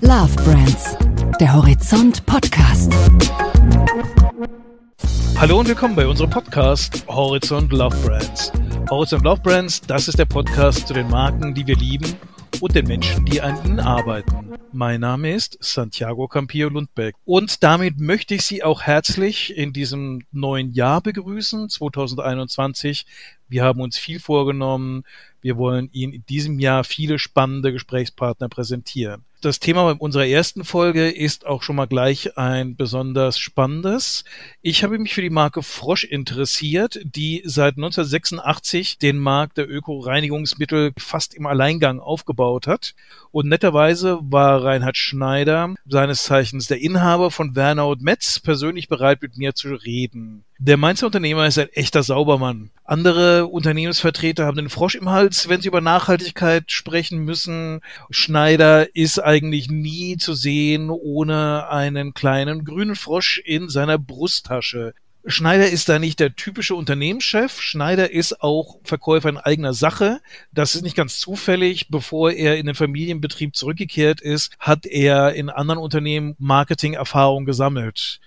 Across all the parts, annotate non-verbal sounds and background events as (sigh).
Love Brands, der Horizont Podcast. Hallo und willkommen bei unserem Podcast Horizont Love Brands. Horizont Love Brands, das ist der Podcast zu den Marken, die wir lieben und den Menschen, die an ihnen arbeiten. Mein Name ist Santiago Campillo Lundbeck und damit möchte ich Sie auch herzlich in diesem neuen Jahr begrüßen, 2021. Wir haben uns viel vorgenommen. Wir wollen Ihnen in diesem Jahr viele spannende Gesprächspartner präsentieren. Das Thema unserer ersten Folge ist auch schon mal gleich ein besonders spannendes. Ich habe mich für die Marke Frosch interessiert, die seit 1986 den Markt der Öko-Reinigungsmittel fast im Alleingang aufgebaut hat. Und netterweise war Reinhard Schneider, seines Zeichens der Inhaber von Werner und Metz, persönlich bereit, mit mir zu reden. Der Mainzer Unternehmer ist ein echter Saubermann. Andere Unternehmensvertreter haben den Frosch im Hals, wenn sie über Nachhaltigkeit sprechen müssen. Schneider ist eigentlich nie zu sehen ohne einen kleinen grünen Frosch in seiner Brusttasche. Schneider ist da nicht der typische Unternehmenschef. Schneider ist auch Verkäufer in eigener Sache. Das ist nicht ganz zufällig. Bevor er in den Familienbetrieb zurückgekehrt ist, hat er in anderen Unternehmen Marketing-Erfahrung gesammelt.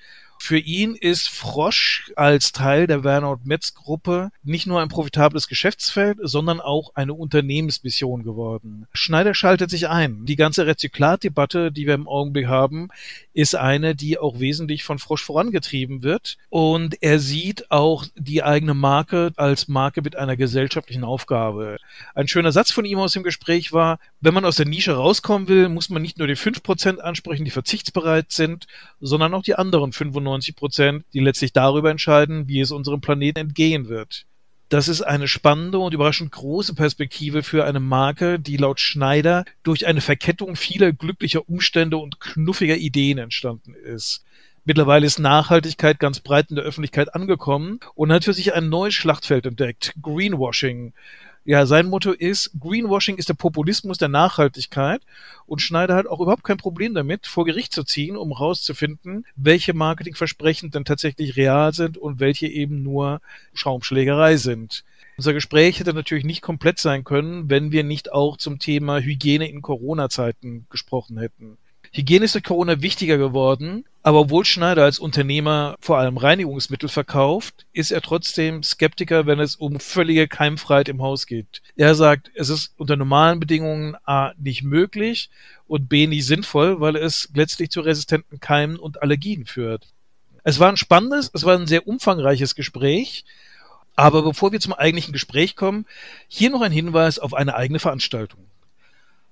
Für ihn ist Frosch als Teil der Werner und Metz Gruppe nicht nur ein profitables Geschäftsfeld, sondern auch eine Unternehmensmission geworden. Schneider schaltet sich ein. Die ganze Rezyklatdebatte, die wir im Augenblick haben, ist eine, die auch wesentlich von Frosch vorangetrieben wird. Und er sieht auch die eigene Marke als Marke mit einer gesellschaftlichen Aufgabe. Ein schöner Satz von ihm aus dem Gespräch war, wenn man aus der Nische rauskommen will, muss man nicht nur die fünf Prozent ansprechen, die verzichtsbereit sind, sondern auch die anderen 95 95 Prozent, die letztlich darüber entscheiden, wie es unserem Planeten entgehen wird. Das ist eine spannende und überraschend große Perspektive für eine Marke, die laut Schneider durch eine Verkettung vieler glücklicher Umstände und knuffiger Ideen entstanden ist. Mittlerweile ist Nachhaltigkeit ganz breit in der Öffentlichkeit angekommen und hat für sich ein neues Schlachtfeld entdeckt, Greenwashing. Ja, sein Motto ist, Greenwashing ist der Populismus der Nachhaltigkeit und Schneider hat auch überhaupt kein Problem damit, vor Gericht zu ziehen, um herauszufinden, welche Marketingversprechen denn tatsächlich real sind und welche eben nur Schaumschlägerei sind. Unser Gespräch hätte natürlich nicht komplett sein können, wenn wir nicht auch zum Thema Hygiene in Corona-Zeiten gesprochen hätten. Hygiene ist durch Corona wichtiger geworden, aber obwohl Schneider als Unternehmer vor allem Reinigungsmittel verkauft, ist er trotzdem Skeptiker, wenn es um völlige Keimfreiheit im Haus geht. Er sagt, es ist unter normalen Bedingungen A nicht möglich und B nicht sinnvoll, weil es letztlich zu resistenten Keimen und Allergien führt. Es war ein spannendes, es war ein sehr umfangreiches Gespräch. Aber bevor wir zum eigentlichen Gespräch kommen, hier noch ein Hinweis auf eine eigene Veranstaltung.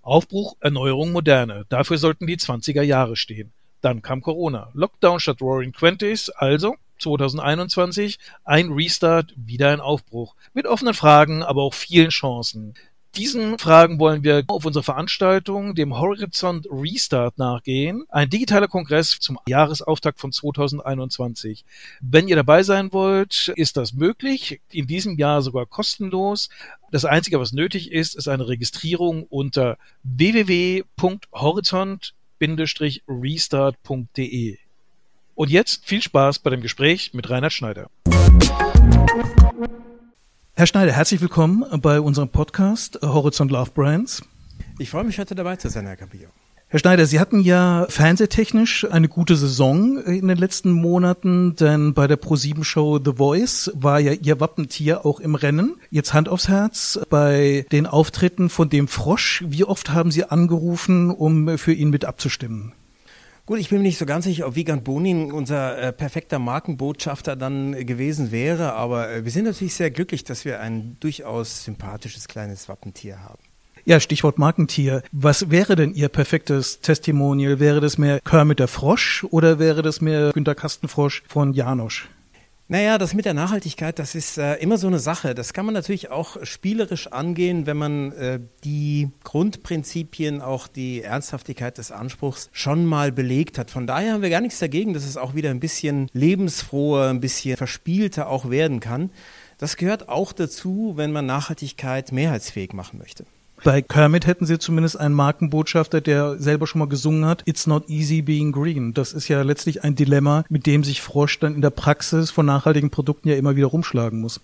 Aufbruch, Erneuerung, Moderne. Dafür sollten die 20er Jahre stehen. Dann kam Corona. Lockdown statt Roaring Twenties, also 2021 ein Restart, wieder ein Aufbruch. Mit offenen Fragen, aber auch vielen Chancen. Diesen Fragen wollen wir auf unserer Veranstaltung, dem Horizont Restart, nachgehen. Ein digitaler Kongress zum Jahresauftakt von 2021. Wenn ihr dabei sein wollt, ist das möglich. In diesem Jahr sogar kostenlos. Das Einzige, was nötig ist, ist eine Registrierung unter www.horizont-restart.de. Und jetzt viel Spaß bei dem Gespräch mit Reinhard Schneider. Herr Schneider, herzlich willkommen bei unserem Podcast Horizont Love Brands. Ich freue mich heute dabei zu sein, Herr Capillo. Herr Schneider, Sie hatten ja fernsehtechnisch eine gute Saison in den letzten Monaten, denn bei der Pro7-Show The Voice war ja Ihr Wappentier auch im Rennen. Jetzt Hand aufs Herz, bei den Auftritten von dem Frosch, wie oft haben Sie angerufen, um für ihn mit abzustimmen? Gut, ich bin mir nicht so ganz sicher, ob Vigand Bonin unser äh, perfekter Markenbotschafter dann äh, gewesen wäre, aber äh, wir sind natürlich sehr glücklich, dass wir ein durchaus sympathisches kleines Wappentier haben. Ja, Stichwort Markentier. Was wäre denn Ihr perfektes Testimonial? Wäre das mehr Kermit der Frosch oder wäre das mehr Günter Kastenfrosch von Janosch? Naja, das mit der Nachhaltigkeit, das ist äh, immer so eine Sache. Das kann man natürlich auch spielerisch angehen, wenn man äh, die Grundprinzipien, auch die Ernsthaftigkeit des Anspruchs schon mal belegt hat. Von daher haben wir gar nichts dagegen, dass es auch wieder ein bisschen lebensfroher, ein bisschen verspielter auch werden kann. Das gehört auch dazu, wenn man Nachhaltigkeit mehrheitsfähig machen möchte. Bei Kermit hätten sie zumindest einen Markenbotschafter, der selber schon mal gesungen hat, It's not easy being green. Das ist ja letztlich ein Dilemma, mit dem sich Frosch dann in der Praxis von nachhaltigen Produkten ja immer wieder rumschlagen muss.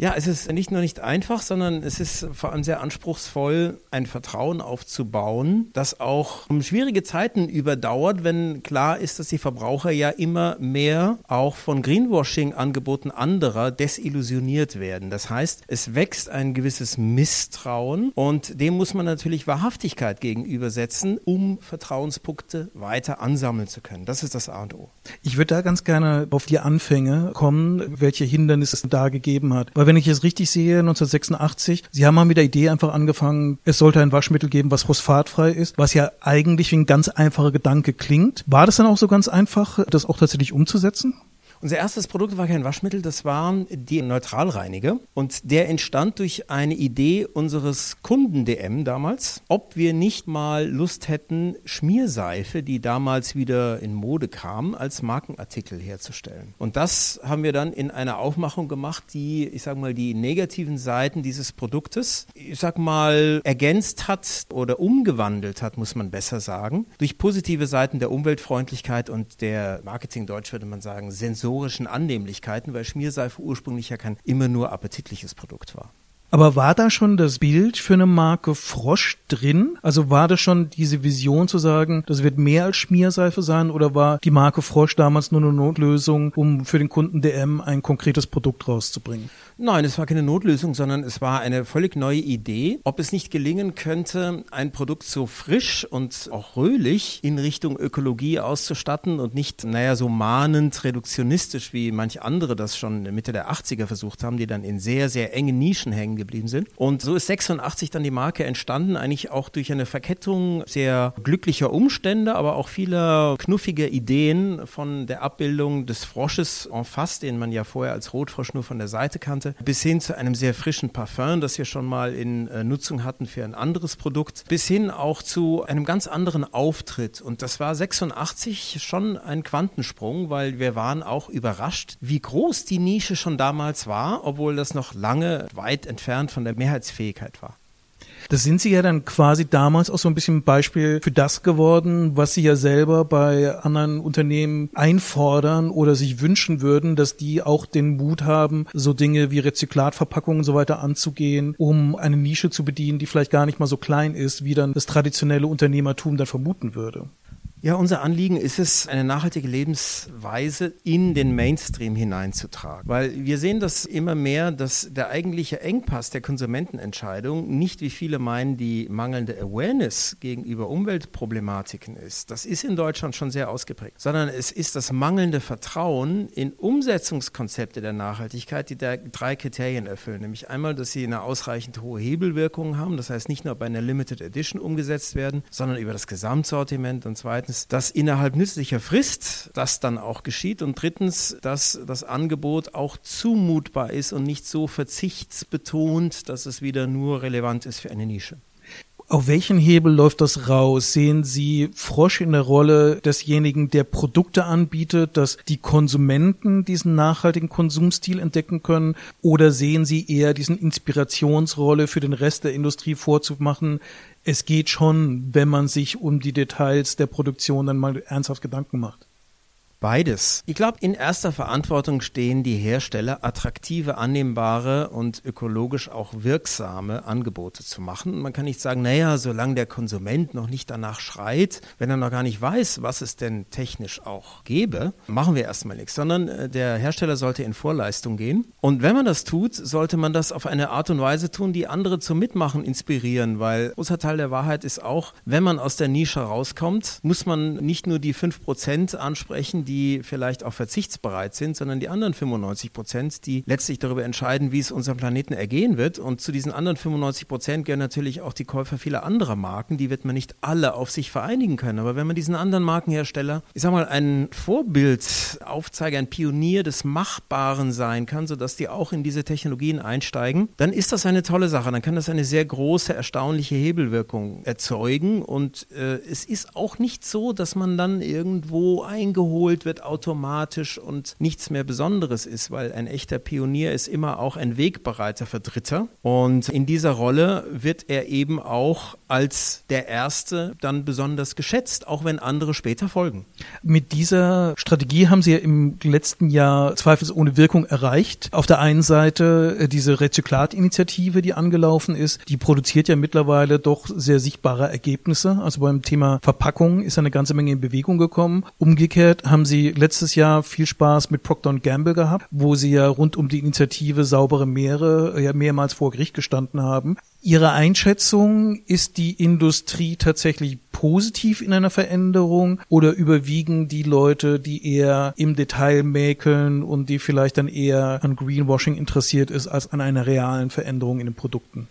Ja, es ist nicht nur nicht einfach, sondern es ist vor allem sehr anspruchsvoll, ein Vertrauen aufzubauen, das auch schwierige Zeiten überdauert, wenn klar ist, dass die Verbraucher ja immer mehr auch von Greenwashing-Angeboten anderer desillusioniert werden. Das heißt, es wächst ein gewisses Misstrauen und dem muss man natürlich Wahrhaftigkeit gegenübersetzen, um Vertrauenspunkte weiter ansammeln zu können. Das ist das A und O. Ich würde da ganz gerne auf die Anfänge kommen, welche Hindernisse es da gegeben hat. Weil wenn ich es richtig sehe, 1986, Sie haben mal mit der Idee einfach angefangen, es sollte ein Waschmittel geben, was phosphatfrei ist, was ja eigentlich wie ein ganz einfacher Gedanke klingt. War das dann auch so ganz einfach, das auch tatsächlich umzusetzen? Unser erstes Produkt war kein Waschmittel, das war die Neutralreiniger. Und der entstand durch eine Idee unseres Kunden DM damals, ob wir nicht mal Lust hätten, Schmierseife, die damals wieder in Mode kam, als Markenartikel herzustellen. Und das haben wir dann in einer Aufmachung gemacht, die, ich sag mal, die negativen Seiten dieses Produktes, ich sag mal, ergänzt hat oder umgewandelt hat, muss man besser sagen, durch positive Seiten der Umweltfreundlichkeit und der Marketingdeutsch würde man sagen, Sensor sensorischen Annehmlichkeiten, weil Schmierseife ursprünglich ja kein immer nur appetitliches Produkt war. Aber war da schon das Bild für eine Marke Frosch drin? Also war das schon diese Vision zu sagen, das wird mehr als Schmierseife sein oder war die Marke Frosch damals nur eine Notlösung, um für den Kunden DM ein konkretes Produkt rauszubringen? Nein, es war keine Notlösung, sondern es war eine völlig neue Idee, ob es nicht gelingen könnte, ein Produkt so frisch und auch röhlich in Richtung Ökologie auszustatten und nicht, naja, so mahnend reduktionistisch, wie manche andere das schon Mitte der 80er versucht haben, die dann in sehr, sehr engen Nischen hängen geblieben sind. Und so ist 86 dann die Marke entstanden, eigentlich auch durch eine Verkettung sehr glücklicher Umstände, aber auch vieler knuffiger Ideen von der Abbildung des Frosches en face, den man ja vorher als Rotfrosch nur von der Seite kannte, bis hin zu einem sehr frischen Parfum, das wir schon mal in äh, Nutzung hatten für ein anderes Produkt, bis hin auch zu einem ganz anderen Auftritt. Und das war 86 schon ein Quantensprung, weil wir waren auch überrascht, wie groß die Nische schon damals war, obwohl das noch lange weit entfernt von der Mehrheitsfähigkeit war. Das sind Sie ja dann quasi damals auch so ein bisschen Beispiel für das geworden, was Sie ja selber bei anderen Unternehmen einfordern oder sich wünschen würden, dass die auch den Mut haben, so Dinge wie Rezyklatverpackungen und so weiter anzugehen, um eine Nische zu bedienen, die vielleicht gar nicht mal so klein ist, wie dann das traditionelle Unternehmertum dann vermuten würde. Ja, unser Anliegen ist es, eine nachhaltige Lebensweise in den Mainstream hineinzutragen. Weil wir sehen das immer mehr, dass der eigentliche Engpass der Konsumentenentscheidung nicht, wie viele meinen, die mangelnde Awareness gegenüber Umweltproblematiken ist. Das ist in Deutschland schon sehr ausgeprägt. Sondern es ist das mangelnde Vertrauen in Umsetzungskonzepte der Nachhaltigkeit, die da drei Kriterien erfüllen. Nämlich einmal, dass sie eine ausreichend hohe Hebelwirkung haben. Das heißt, nicht nur bei einer Limited Edition umgesetzt werden, sondern über das Gesamtsortiment und zweitens Zweitens, dass innerhalb nützlicher Frist das dann auch geschieht. Und drittens, dass das Angebot auch zumutbar ist und nicht so verzichtsbetont, dass es wieder nur relevant ist für eine Nische. Auf welchen Hebel läuft das raus? Sehen Sie Frosch in der Rolle desjenigen, der Produkte anbietet, dass die Konsumenten diesen nachhaltigen Konsumstil entdecken können? Oder sehen Sie eher diesen Inspirationsrolle für den Rest der Industrie vorzumachen? Es geht schon, wenn man sich um die Details der Produktion dann mal ernsthaft Gedanken macht. Beides. Ich glaube, in erster Verantwortung stehen die Hersteller, attraktive, annehmbare und ökologisch auch wirksame Angebote zu machen. Man kann nicht sagen, naja, solange der Konsument noch nicht danach schreit, wenn er noch gar nicht weiß, was es denn technisch auch gäbe, machen wir erstmal nichts, sondern äh, der Hersteller sollte in Vorleistung gehen. Und wenn man das tut, sollte man das auf eine Art und Weise tun, die andere zum Mitmachen inspirieren, weil großer Teil der Wahrheit ist auch, wenn man aus der Nische rauskommt, muss man nicht nur die 5% ansprechen, die vielleicht auch verzichtsbereit sind, sondern die anderen 95 Prozent, die letztlich darüber entscheiden, wie es unserem Planeten ergehen wird. Und zu diesen anderen 95 Prozent gehören natürlich auch die Käufer vieler anderer Marken. Die wird man nicht alle auf sich vereinigen können. Aber wenn man diesen anderen Markenhersteller, ich sag mal, ein Vorbild aufzeigt, ein Pionier des Machbaren sein kann, sodass die auch in diese Technologien einsteigen, dann ist das eine tolle Sache. Dann kann das eine sehr große, erstaunliche Hebelwirkung erzeugen. Und äh, es ist auch nicht so, dass man dann irgendwo eingeholt gespielt wird automatisch und nichts mehr Besonderes ist, weil ein echter Pionier ist immer auch ein Wegbereiter für Dritte. Und in dieser Rolle wird er eben auch als der erste dann besonders geschätzt, auch wenn andere später folgen. Mit dieser Strategie haben Sie ja im letzten Jahr zweifelsohne Wirkung erreicht. Auf der einen Seite äh, diese Rezyklatinitiative, die angelaufen ist, die produziert ja mittlerweile doch sehr sichtbare Ergebnisse. Also beim Thema Verpackung ist eine ganze Menge in Bewegung gekommen. Umgekehrt haben Sie letztes Jahr viel Spaß mit Procter Gamble gehabt, wo Sie ja rund um die Initiative Saubere Meere äh, ja mehrmals vor Gericht gestanden haben. Ihre Einschätzung, ist die Industrie tatsächlich positiv in einer Veränderung oder überwiegen die Leute, die eher im Detail mäkeln und die vielleicht dann eher an Greenwashing interessiert ist als an einer realen Veränderung in den Produkten?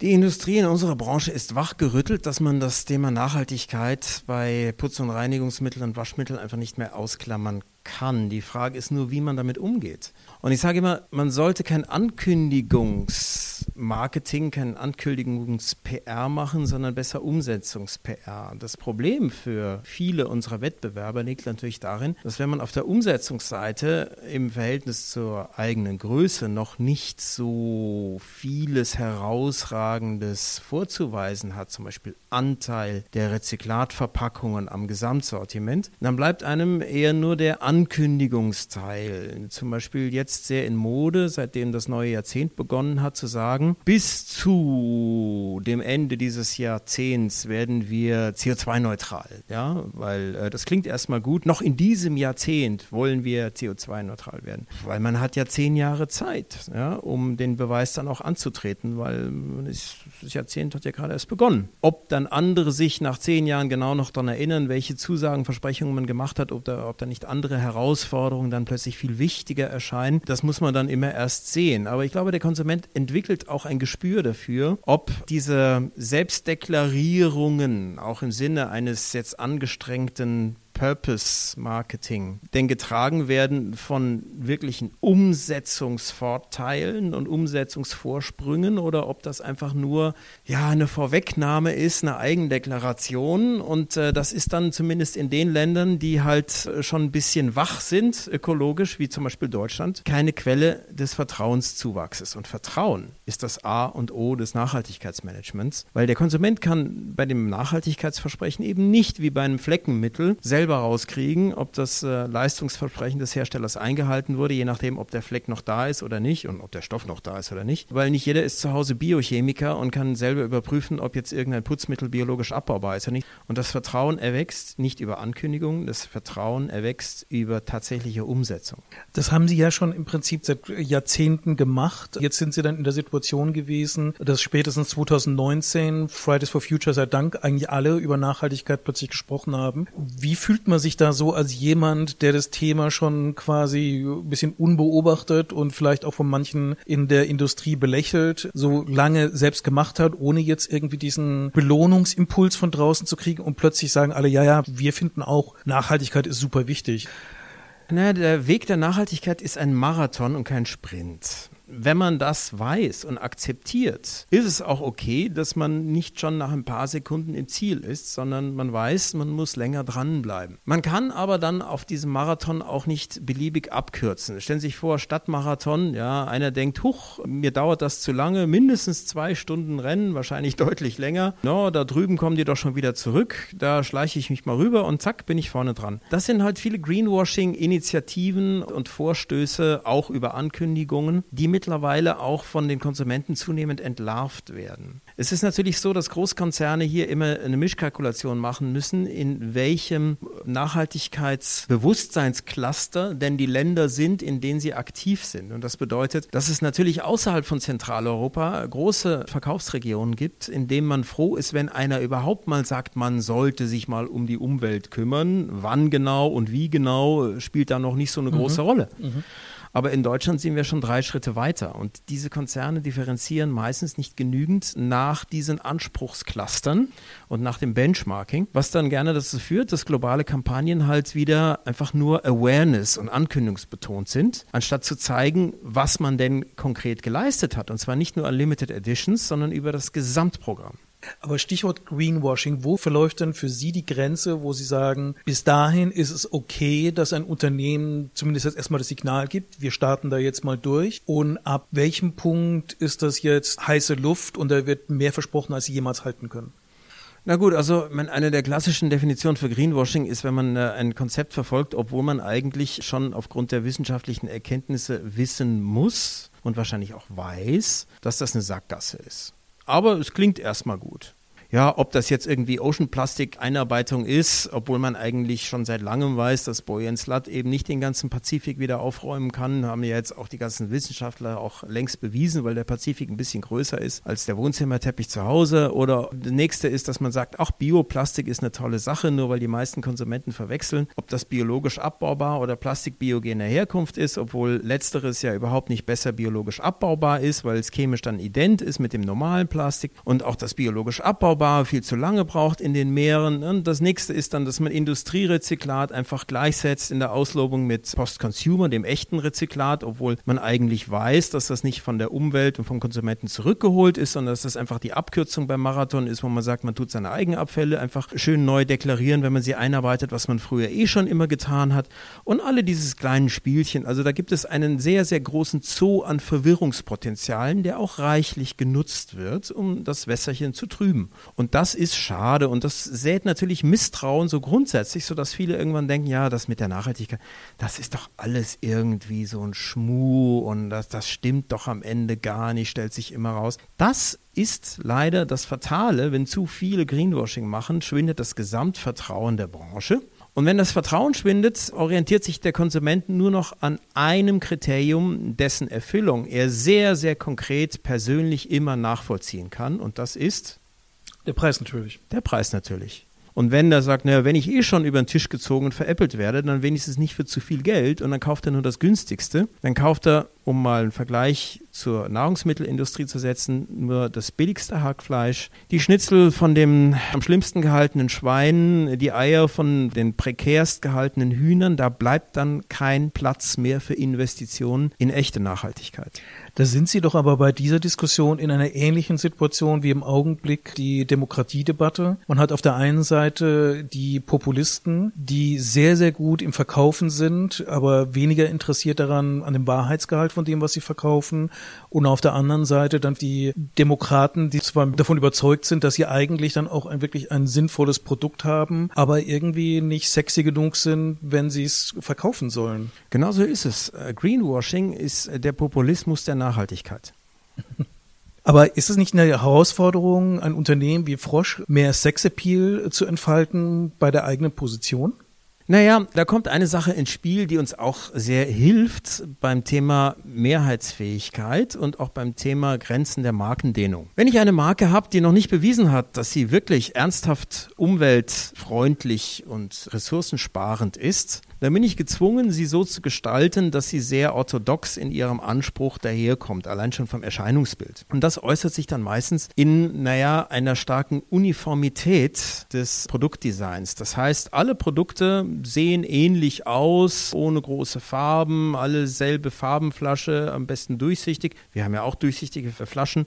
Die Industrie in unserer Branche ist wachgerüttelt, dass man das Thema Nachhaltigkeit bei Putz- und Reinigungsmitteln und Waschmitteln einfach nicht mehr ausklammern kann. Die Frage ist nur, wie man damit umgeht. Und ich sage immer, man sollte kein Ankündigungsmarketing, kein Ankündigungs-PR machen, sondern besser Umsetzungs-PR. Das Problem für viele unserer Wettbewerber liegt natürlich darin, dass wenn man auf der Umsetzungsseite im Verhältnis zur eigenen Größe noch nicht so vieles herausragendes vorzuweisen hat, zum Beispiel Anteil der Rezyklatverpackungen am Gesamtsortiment, dann bleibt einem eher nur der Ankündigungsteil. Zum Beispiel jetzt sehr in Mode, seitdem das neue Jahrzehnt begonnen hat, zu sagen, bis zu dem Ende dieses Jahrzehnts werden wir CO2-neutral. Ja, weil äh, das klingt erstmal gut. Noch in diesem Jahrzehnt wollen wir CO2-neutral werden. Weil man hat ja zehn Jahre Zeit, ja, um den Beweis dann auch anzutreten, weil das Jahrzehnt hat ja gerade erst begonnen. Ob dann andere sich nach zehn Jahren genau noch daran erinnern, welche Zusagen, Versprechungen man gemacht hat, ob da, ob da nicht andere Herausforderungen dann plötzlich viel wichtiger erscheinen, das muss man dann immer erst sehen. Aber ich glaube, der Konsument entwickelt auch ein Gespür dafür, ob diese Selbstdeklarierungen auch im Sinne eines jetzt angestrengten Purpose Marketing denn getragen werden von wirklichen Umsetzungsvorteilen und Umsetzungsvorsprüngen oder ob das einfach nur ja eine Vorwegnahme ist, eine Eigendeklaration. Und äh, das ist dann zumindest in den Ländern, die halt äh, schon ein bisschen wach sind ökologisch, wie zum Beispiel Deutschland, keine Quelle des Vertrauenszuwachses. Und Vertrauen ist das A und O des Nachhaltigkeitsmanagements, weil der Konsument kann bei dem Nachhaltigkeitsversprechen eben nicht wie bei einem Fleckenmittel selber selber rauskriegen, ob das äh, Leistungsversprechen des Herstellers eingehalten wurde, je nachdem, ob der Fleck noch da ist oder nicht und ob der Stoff noch da ist oder nicht. Weil nicht jeder ist zu Hause Biochemiker und kann selber überprüfen, ob jetzt irgendein Putzmittel biologisch abbaubar ist oder nicht. Und das Vertrauen erwächst nicht über Ankündigungen, das Vertrauen erwächst über tatsächliche Umsetzung. Das haben Sie ja schon im Prinzip seit Jahrzehnten gemacht. Jetzt sind Sie dann in der Situation gewesen, dass spätestens 2019 Fridays for Future sei Dank eigentlich alle über Nachhaltigkeit plötzlich gesprochen haben. Wie fühlt fühlt man sich da so als jemand, der das Thema schon quasi ein bisschen unbeobachtet und vielleicht auch von manchen in der Industrie belächelt, so lange selbst gemacht hat, ohne jetzt irgendwie diesen Belohnungsimpuls von draußen zu kriegen und plötzlich sagen alle, ja, ja, wir finden auch, Nachhaltigkeit ist super wichtig. Na, der Weg der Nachhaltigkeit ist ein Marathon und kein Sprint wenn man das weiß und akzeptiert, ist es auch okay, dass man nicht schon nach ein paar Sekunden im Ziel ist, sondern man weiß, man muss länger dranbleiben. Man kann aber dann auf diesem Marathon auch nicht beliebig abkürzen. Stellen Sie sich vor, Stadtmarathon, ja, einer denkt, huch, mir dauert das zu lange, mindestens zwei Stunden Rennen, wahrscheinlich (laughs) deutlich länger. No, da drüben kommen die doch schon wieder zurück, da schleiche ich mich mal rüber und zack, bin ich vorne dran. Das sind halt viele Greenwashing-Initiativen und Vorstöße, auch über Ankündigungen, die mittlerweile auch von den Konsumenten zunehmend entlarvt werden. Es ist natürlich so, dass Großkonzerne hier immer eine Mischkalkulation machen müssen, in welchem Nachhaltigkeitsbewusstseinscluster denn die Länder sind, in denen sie aktiv sind. Und das bedeutet, dass es natürlich außerhalb von Zentraleuropa große Verkaufsregionen gibt, in denen man froh ist, wenn einer überhaupt mal sagt, man sollte sich mal um die Umwelt kümmern. Wann genau und wie genau spielt da noch nicht so eine mhm. große Rolle. Mhm. Aber in Deutschland sind wir schon drei Schritte weiter. Und diese Konzerne differenzieren meistens nicht genügend nach diesen Anspruchsclustern und nach dem Benchmarking, was dann gerne dazu führt, dass globale Kampagnen halt wieder einfach nur Awareness und ankündigungsbetont sind, anstatt zu zeigen, was man denn konkret geleistet hat. Und zwar nicht nur an Limited Editions, sondern über das Gesamtprogramm. Aber Stichwort Greenwashing, wo verläuft denn für Sie die Grenze, wo Sie sagen, bis dahin ist es okay, dass ein Unternehmen zumindest jetzt erstmal das Signal gibt, wir starten da jetzt mal durch und ab welchem Punkt ist das jetzt heiße Luft und da wird mehr versprochen, als Sie jemals halten können? Na gut, also eine der klassischen Definitionen für Greenwashing ist, wenn man äh, ein Konzept verfolgt, obwohl man eigentlich schon aufgrund der wissenschaftlichen Erkenntnisse wissen muss und wahrscheinlich auch weiß, dass das eine Sackgasse ist. Aber es klingt erstmal gut ja, ob das jetzt irgendwie Ocean Plastic Einarbeitung ist, obwohl man eigentlich schon seit langem weiß, dass Boyan Slut eben nicht den ganzen Pazifik wieder aufräumen kann, haben ja jetzt auch die ganzen Wissenschaftler auch längst bewiesen, weil der Pazifik ein bisschen größer ist als der Wohnzimmerteppich zu Hause. Oder das nächste ist, dass man sagt, auch Bioplastik ist eine tolle Sache, nur weil die meisten Konsumenten verwechseln, ob das biologisch abbaubar oder Plastik biogener Herkunft ist, obwohl letzteres ja überhaupt nicht besser biologisch abbaubar ist, weil es chemisch dann ident ist mit dem normalen Plastik und auch das biologisch abbaubar Bar viel zu lange braucht in den Meeren. Und das nächste ist dann, dass man Industrierezyklat einfach gleichsetzt in der Auslobung mit Post-Consumer, dem echten Rezyklat, obwohl man eigentlich weiß, dass das nicht von der Umwelt und vom Konsumenten zurückgeholt ist, sondern dass das einfach die Abkürzung beim Marathon ist, wo man sagt, man tut seine Eigenabfälle einfach schön neu deklarieren, wenn man sie einarbeitet, was man früher eh schon immer getan hat. Und alle dieses kleinen Spielchen. Also da gibt es einen sehr, sehr großen Zoo an Verwirrungspotenzialen, der auch reichlich genutzt wird, um das Wässerchen zu trüben. Und das ist schade und das sät natürlich Misstrauen so grundsätzlich, sodass viele irgendwann denken, ja, das mit der Nachhaltigkeit, das ist doch alles irgendwie so ein Schmuh und das, das stimmt doch am Ende gar nicht, stellt sich immer raus. Das ist leider das Fatale, wenn zu viele Greenwashing machen, schwindet das Gesamtvertrauen der Branche. Und wenn das Vertrauen schwindet, orientiert sich der Konsument nur noch an einem Kriterium, dessen Erfüllung er sehr, sehr konkret persönlich immer nachvollziehen kann. Und das ist der Preis natürlich. Der Preis natürlich. Und wenn der sagt, naja, wenn ich eh schon über den Tisch gezogen und veräppelt werde, dann wenigstens nicht für zu viel Geld und dann kauft er nur das günstigste, dann kauft er, um mal einen Vergleich zur Nahrungsmittelindustrie zu setzen, nur das billigste Hackfleisch, die Schnitzel von dem am schlimmsten gehaltenen Schwein, die Eier von den prekärst gehaltenen Hühnern, da bleibt dann kein Platz mehr für Investitionen in echte Nachhaltigkeit. Da sind Sie doch aber bei dieser Diskussion in einer ähnlichen Situation wie im Augenblick die Demokratiedebatte. Man hat auf der einen Seite die Populisten, die sehr, sehr gut im Verkaufen sind, aber weniger interessiert daran, an dem Wahrheitsgehalt von dem, was sie verkaufen. Und auf der anderen Seite dann die Demokraten, die zwar davon überzeugt sind, dass sie eigentlich dann auch ein, wirklich ein sinnvolles Produkt haben, aber irgendwie nicht sexy genug sind, wenn sie es verkaufen sollen. Genauso ist es. Äh, Greenwashing ist der Populismus der Nachhaltigkeit. (laughs) Aber ist es nicht eine Herausforderung, ein Unternehmen wie Frosch mehr Sexappeal zu entfalten bei der eigenen Position? Naja, da kommt eine Sache ins Spiel, die uns auch sehr hilft beim Thema Mehrheitsfähigkeit und auch beim Thema Grenzen der Markendehnung. Wenn ich eine Marke habe, die noch nicht bewiesen hat, dass sie wirklich ernsthaft umweltfreundlich und ressourcensparend ist, dann bin ich gezwungen, sie so zu gestalten, dass sie sehr orthodox in ihrem Anspruch daherkommt, allein schon vom Erscheinungsbild. Und das äußert sich dann meistens in, naja, einer starken Uniformität des Produktdesigns. Das heißt, alle Produkte sehen ähnlich aus, ohne große Farben, alle selbe Farbenflasche, am besten durchsichtig. Wir haben ja auch durchsichtige Flaschen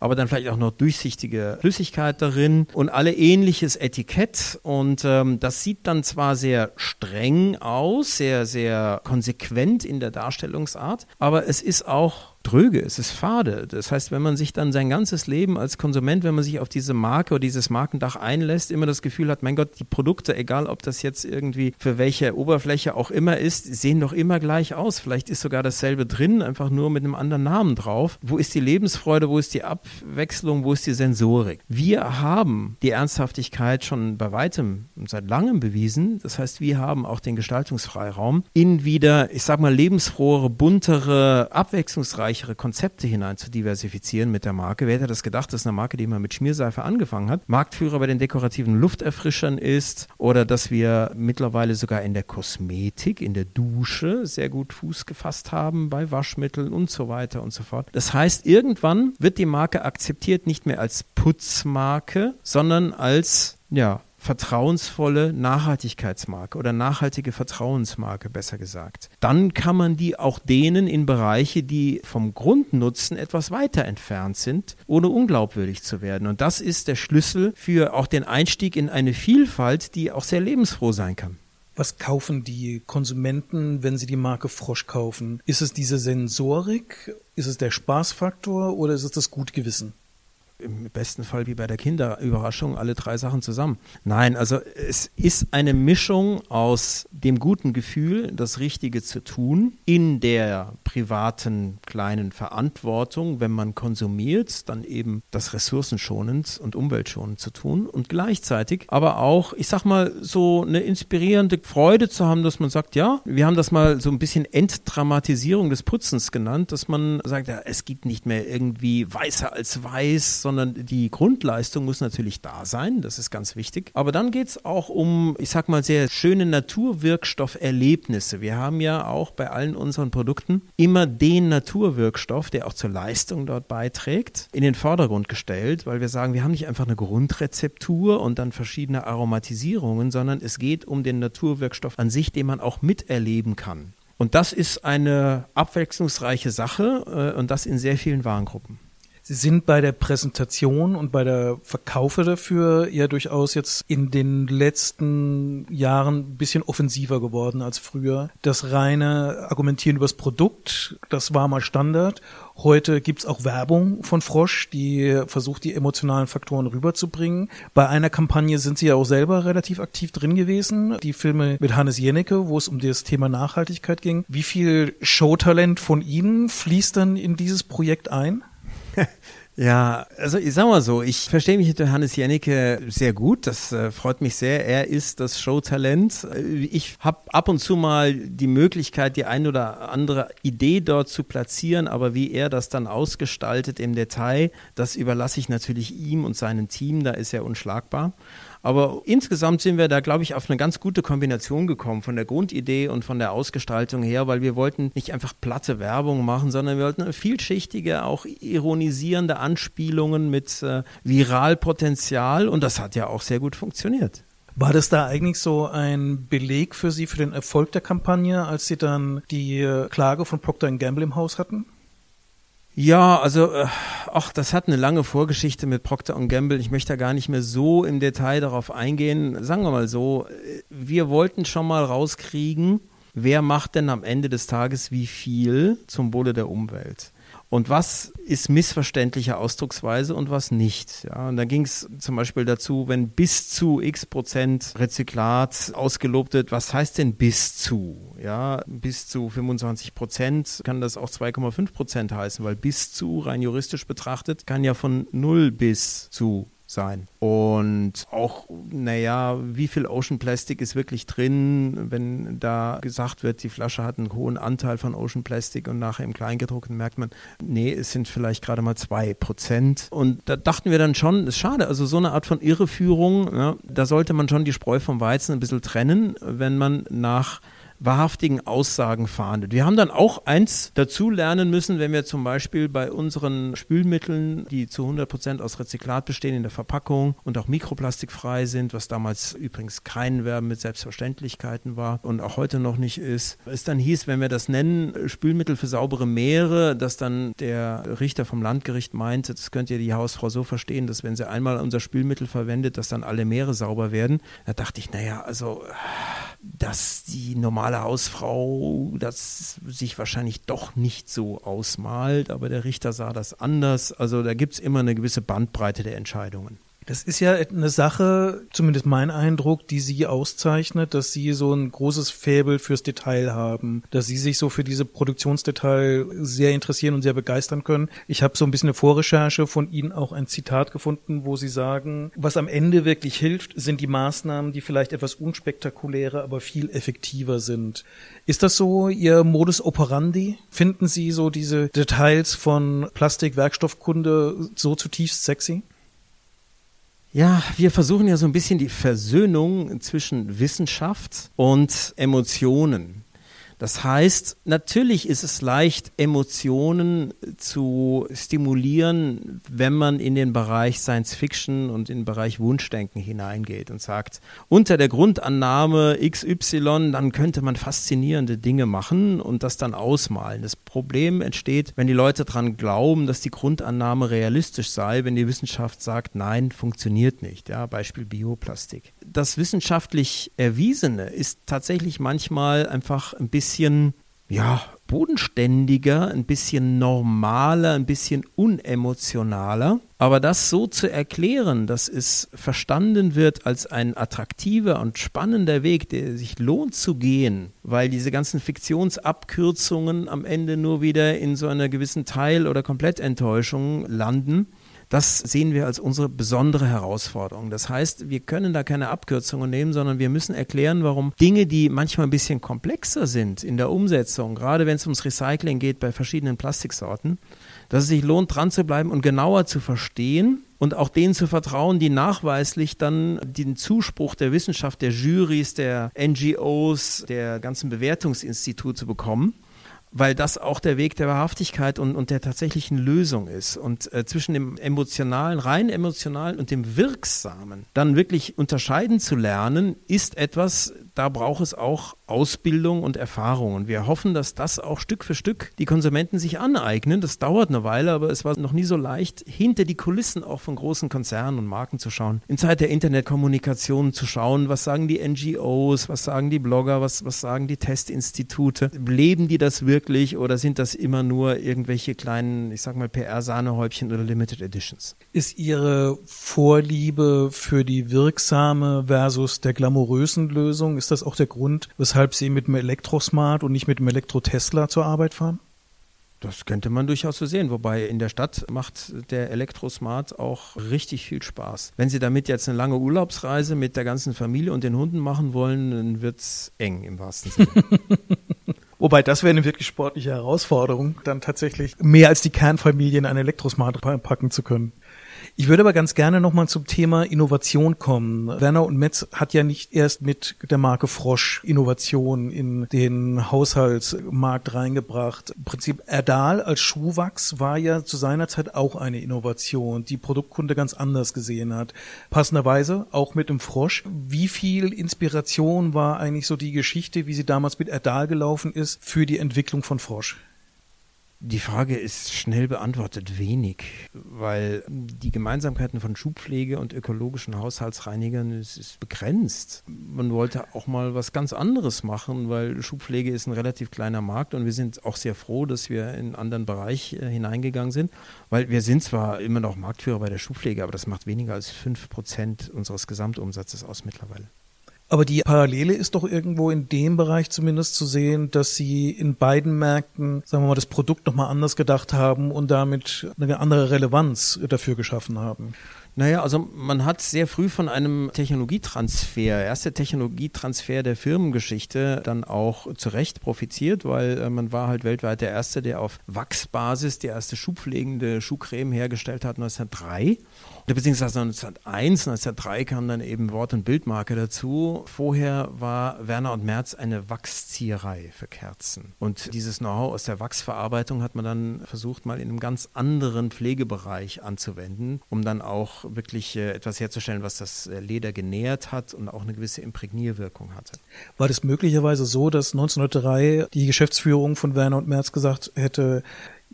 aber dann vielleicht auch noch durchsichtige Flüssigkeit darin und alle ähnliches Etikett. Und ähm, das sieht dann zwar sehr streng aus, sehr, sehr konsequent in der Darstellungsart, aber es ist auch dröge, es ist fade. Das heißt, wenn man sich dann sein ganzes Leben als Konsument, wenn man sich auf diese Marke oder dieses Markendach einlässt, immer das Gefühl hat, mein Gott, die Produkte, egal ob das jetzt irgendwie für welche Oberfläche auch immer ist, sehen doch immer gleich aus. Vielleicht ist sogar dasselbe drin, einfach nur mit einem anderen Namen drauf. Wo ist die Lebensfreude, wo ist die Abwechslung, wo ist die Sensorik? Wir haben die Ernsthaftigkeit schon bei weitem und seit langem bewiesen. Das heißt, wir haben auch den Gestaltungsfreiraum in wieder, ich sag mal, lebensfrohere, buntere, abwechslungsreiche umfangreichere Konzepte hinein zu diversifizieren mit der Marke. Wer hätte das gedacht, dass eine Marke, die mal mit Schmierseife angefangen hat, Marktführer bei den dekorativen Lufterfrischern ist oder dass wir mittlerweile sogar in der Kosmetik, in der Dusche sehr gut Fuß gefasst haben, bei Waschmitteln und so weiter und so fort. Das heißt, irgendwann wird die Marke akzeptiert nicht mehr als Putzmarke, sondern als ja, vertrauensvolle Nachhaltigkeitsmarke oder nachhaltige Vertrauensmarke, besser gesagt. Dann kann man die auch denen in Bereiche, die vom Grundnutzen etwas weiter entfernt sind, ohne unglaubwürdig zu werden. Und das ist der Schlüssel für auch den Einstieg in eine Vielfalt, die auch sehr lebensfroh sein kann. Was kaufen die Konsumenten, wenn sie die Marke Frosch kaufen? Ist es diese Sensorik? Ist es der Spaßfaktor oder ist es das Gutgewissen? Im besten Fall wie bei der Kinderüberraschung alle drei Sachen zusammen. Nein, also es ist eine Mischung aus dem guten Gefühl, das Richtige zu tun, in der privaten kleinen Verantwortung, wenn man konsumiert, dann eben das ressourcenschonend und umweltschonend zu tun und gleichzeitig aber auch, ich sag mal, so eine inspirierende Freude zu haben, dass man sagt, ja, wir haben das mal so ein bisschen Entdramatisierung des Putzens genannt, dass man sagt, ja, es gibt nicht mehr irgendwie weißer als weiß, sondern die Grundleistung muss natürlich da sein, das ist ganz wichtig. Aber dann geht es auch um, ich sag mal, sehr schöne Naturwirkstofferlebnisse. Wir haben ja auch bei allen unseren Produkten immer den Naturwirkstoff, der auch zur Leistung dort beiträgt, in den Vordergrund gestellt, weil wir sagen, wir haben nicht einfach eine Grundrezeptur und dann verschiedene Aromatisierungen, sondern es geht um den Naturwirkstoff an sich, den man auch miterleben kann. Und das ist eine abwechslungsreiche Sache äh, und das in sehr vielen Warengruppen. Sie sind bei der Präsentation und bei der Verkaufe dafür ja durchaus jetzt in den letzten Jahren ein bisschen offensiver geworden als früher. Das reine Argumentieren übers Produkt, das war mal Standard. Heute gibt's auch Werbung von Frosch, die versucht, die emotionalen Faktoren rüberzubringen. Bei einer Kampagne sind Sie ja auch selber relativ aktiv drin gewesen. Die Filme mit Hannes Jennecke, wo es um das Thema Nachhaltigkeit ging. Wie viel Showtalent von Ihnen fließt dann in dieses Projekt ein? (laughs) Ja, also ich sag mal so, ich verstehe mich mit Hannes Jennecke sehr gut. Das äh, freut mich sehr. Er ist das Showtalent. Äh, ich habe ab und zu mal die Möglichkeit, die ein oder andere Idee dort zu platzieren, aber wie er das dann ausgestaltet im Detail, das überlasse ich natürlich ihm und seinem Team. Da ist er unschlagbar. Aber insgesamt sind wir da, glaube ich, auf eine ganz gute Kombination gekommen von der Grundidee und von der Ausgestaltung her, weil wir wollten nicht einfach platte Werbung machen, sondern wir wollten vielschichtige, auch ironisierende Anspielungen mit äh, Viralpotenzial und das hat ja auch sehr gut funktioniert. War das da eigentlich so ein Beleg für Sie für den Erfolg der Kampagne, als Sie dann die äh, Klage von Procter Gamble im Haus hatten? Ja, also, äh, ach, das hat eine lange Vorgeschichte mit Procter Gamble. Ich möchte da gar nicht mehr so im Detail darauf eingehen. Sagen wir mal so, äh, wir wollten schon mal rauskriegen, wer macht denn am Ende des Tages wie viel zum Wohle der Umwelt. Und was ist missverständliche Ausdrucksweise und was nicht? Ja, und da ging es zum Beispiel dazu, wenn bis zu x Prozent Rezyklat ausgelobt wird, was heißt denn bis zu? Ja, bis zu 25 Prozent kann das auch 2,5 Prozent heißen, weil bis zu rein juristisch betrachtet kann ja von 0 bis zu sein. Und auch, naja, wie viel Ocean Plastic ist wirklich drin, wenn da gesagt wird, die Flasche hat einen hohen Anteil von Ocean Plastic und nachher im Kleingedruckten merkt man, nee, es sind vielleicht gerade mal zwei Prozent. Und da dachten wir dann schon, ist schade, also so eine Art von Irreführung, ja, da sollte man schon die Spreu vom Weizen ein bisschen trennen, wenn man nach wahrhaftigen Aussagen fahndet. Wir haben dann auch eins dazu lernen müssen, wenn wir zum Beispiel bei unseren Spülmitteln, die zu 100 Prozent aus Rezyklat bestehen in der Verpackung und auch mikroplastikfrei sind, was damals übrigens kein Werben mit Selbstverständlichkeiten war und auch heute noch nicht ist, es dann hieß, wenn wir das nennen, Spülmittel für saubere Meere, dass dann der Richter vom Landgericht meinte, das könnt ihr die Hausfrau so verstehen, dass wenn sie einmal unser Spülmittel verwendet, dass dann alle Meere sauber werden. Da dachte ich, naja, also dass die normale Hausfrau das sich wahrscheinlich doch nicht so ausmalt, aber der Richter sah das anders. Also da gibt es immer eine gewisse Bandbreite der Entscheidungen. Das ist ja eine Sache, zumindest mein Eindruck, die Sie auszeichnet, dass Sie so ein großes Faible fürs Detail haben, dass Sie sich so für diese Produktionsdetail sehr interessieren und sehr begeistern können. Ich habe so ein bisschen eine Vorrecherche von Ihnen auch ein Zitat gefunden, wo Sie sagen, was am Ende wirklich hilft, sind die Maßnahmen, die vielleicht etwas unspektakulärer, aber viel effektiver sind. Ist das so Ihr Modus operandi? Finden Sie so diese Details von Plastik-Werkstoffkunde so zutiefst sexy? Ja, wir versuchen ja so ein bisschen die Versöhnung zwischen Wissenschaft und Emotionen. Das heißt, natürlich ist es leicht, Emotionen zu stimulieren, wenn man in den Bereich Science Fiction und in den Bereich Wunschdenken hineingeht und sagt, unter der Grundannahme XY, dann könnte man faszinierende Dinge machen und das dann ausmalen. Das Problem entsteht, wenn die Leute daran glauben, dass die Grundannahme realistisch sei, wenn die Wissenschaft sagt, nein, funktioniert nicht. Ja, Beispiel Bioplastik. Das wissenschaftlich Erwiesene ist tatsächlich manchmal einfach ein bisschen bisschen, ja, bodenständiger, ein bisschen normaler, ein bisschen unemotionaler. Aber das so zu erklären, dass es verstanden wird als ein attraktiver und spannender Weg, der sich lohnt zu gehen, weil diese ganzen Fiktionsabkürzungen am Ende nur wieder in so einer gewissen Teil- oder Komplettenttäuschung landen, das sehen wir als unsere besondere Herausforderung. Das heißt, wir können da keine Abkürzungen nehmen, sondern wir müssen erklären, warum Dinge, die manchmal ein bisschen komplexer sind in der Umsetzung, gerade wenn es ums Recycling geht bei verschiedenen Plastiksorten, dass es sich lohnt, dran zu bleiben und genauer zu verstehen und auch denen zu vertrauen, die nachweislich dann den Zuspruch der Wissenschaft, der Juries, der NGOs, der ganzen Bewertungsinstitute bekommen weil das auch der Weg der Wahrhaftigkeit und, und der tatsächlichen Lösung ist. Und äh, zwischen dem emotionalen, rein emotionalen und dem wirksamen dann wirklich unterscheiden zu lernen, ist etwas, da braucht es auch Ausbildung und Erfahrung. Und wir hoffen, dass das auch Stück für Stück die Konsumenten sich aneignen. Das dauert eine Weile, aber es war noch nie so leicht, hinter die Kulissen auch von großen Konzernen und Marken zu schauen. In Zeit der Internetkommunikation zu schauen, was sagen die NGOs, was sagen die Blogger, was, was sagen die Testinstitute. Leben die das wirklich oder sind das immer nur irgendwelche kleinen, ich sag mal, PR-Sahnehäubchen oder Limited Editions? Ist Ihre Vorliebe für die wirksame versus der glamourösen Lösung, ist das auch der Grund, weshalb Sie mit dem Elektrosmart und nicht mit dem Elektro-Tesla zur Arbeit fahren? Das könnte man durchaus so sehen, wobei in der Stadt macht der Elektrosmart auch richtig viel Spaß. Wenn Sie damit jetzt eine lange Urlaubsreise mit der ganzen Familie und den Hunden machen wollen, dann wird es eng im wahrsten Sinne. (laughs) Wobei das wäre eine wirklich sportliche Herausforderung, dann tatsächlich mehr als die Kernfamilie in ein Elektrosmart packen zu können. Ich würde aber ganz gerne nochmal zum Thema Innovation kommen. Werner und Metz hat ja nicht erst mit der Marke Frosch Innovation in den Haushaltsmarkt reingebracht. Im Prinzip Erdal als Schuhwachs war ja zu seiner Zeit auch eine Innovation, die Produktkunde ganz anders gesehen hat. Passenderweise auch mit dem Frosch. Wie viel Inspiration war eigentlich so die Geschichte, wie sie damals mit Erdal gelaufen ist, für die Entwicklung von Frosch? Die Frage ist schnell beantwortet wenig, weil die Gemeinsamkeiten von Schubpflege und ökologischen Haushaltsreinigern ist, ist, begrenzt. Man wollte auch mal was ganz anderes machen, weil Schubpflege ist ein relativ kleiner Markt und wir sind auch sehr froh, dass wir in einen anderen Bereich äh, hineingegangen sind, weil wir sind zwar immer noch Marktführer bei der Schubpflege, aber das macht weniger als fünf Prozent unseres Gesamtumsatzes aus mittlerweile. Aber die Parallele ist doch irgendwo in dem Bereich zumindest zu sehen, dass sie in beiden Märkten, sagen wir mal, das Produkt nochmal anders gedacht haben und damit eine andere Relevanz dafür geschaffen haben. Naja, also man hat sehr früh von einem Technologietransfer, erster Technologietransfer der Firmengeschichte dann auch zu Recht profitiert, weil äh, man war halt weltweit der Erste, der auf Wachsbasis die erste schubpflegende Schuhcreme hergestellt hat 1903 beziehungsweise 1901, 1903 kam dann eben Wort- und Bildmarke dazu. Vorher war Werner und Merz eine Wachszieherei für Kerzen. Und dieses Know-how aus der Wachsverarbeitung hat man dann versucht, mal in einem ganz anderen Pflegebereich anzuwenden, um dann auch wirklich äh, etwas herzustellen, was das äh, Leder genährt hat und auch eine gewisse Imprägnierwirkung hatte. War das möglicherweise so, dass 1903 die Geschäftsführung von Werner und Merz gesagt hätte,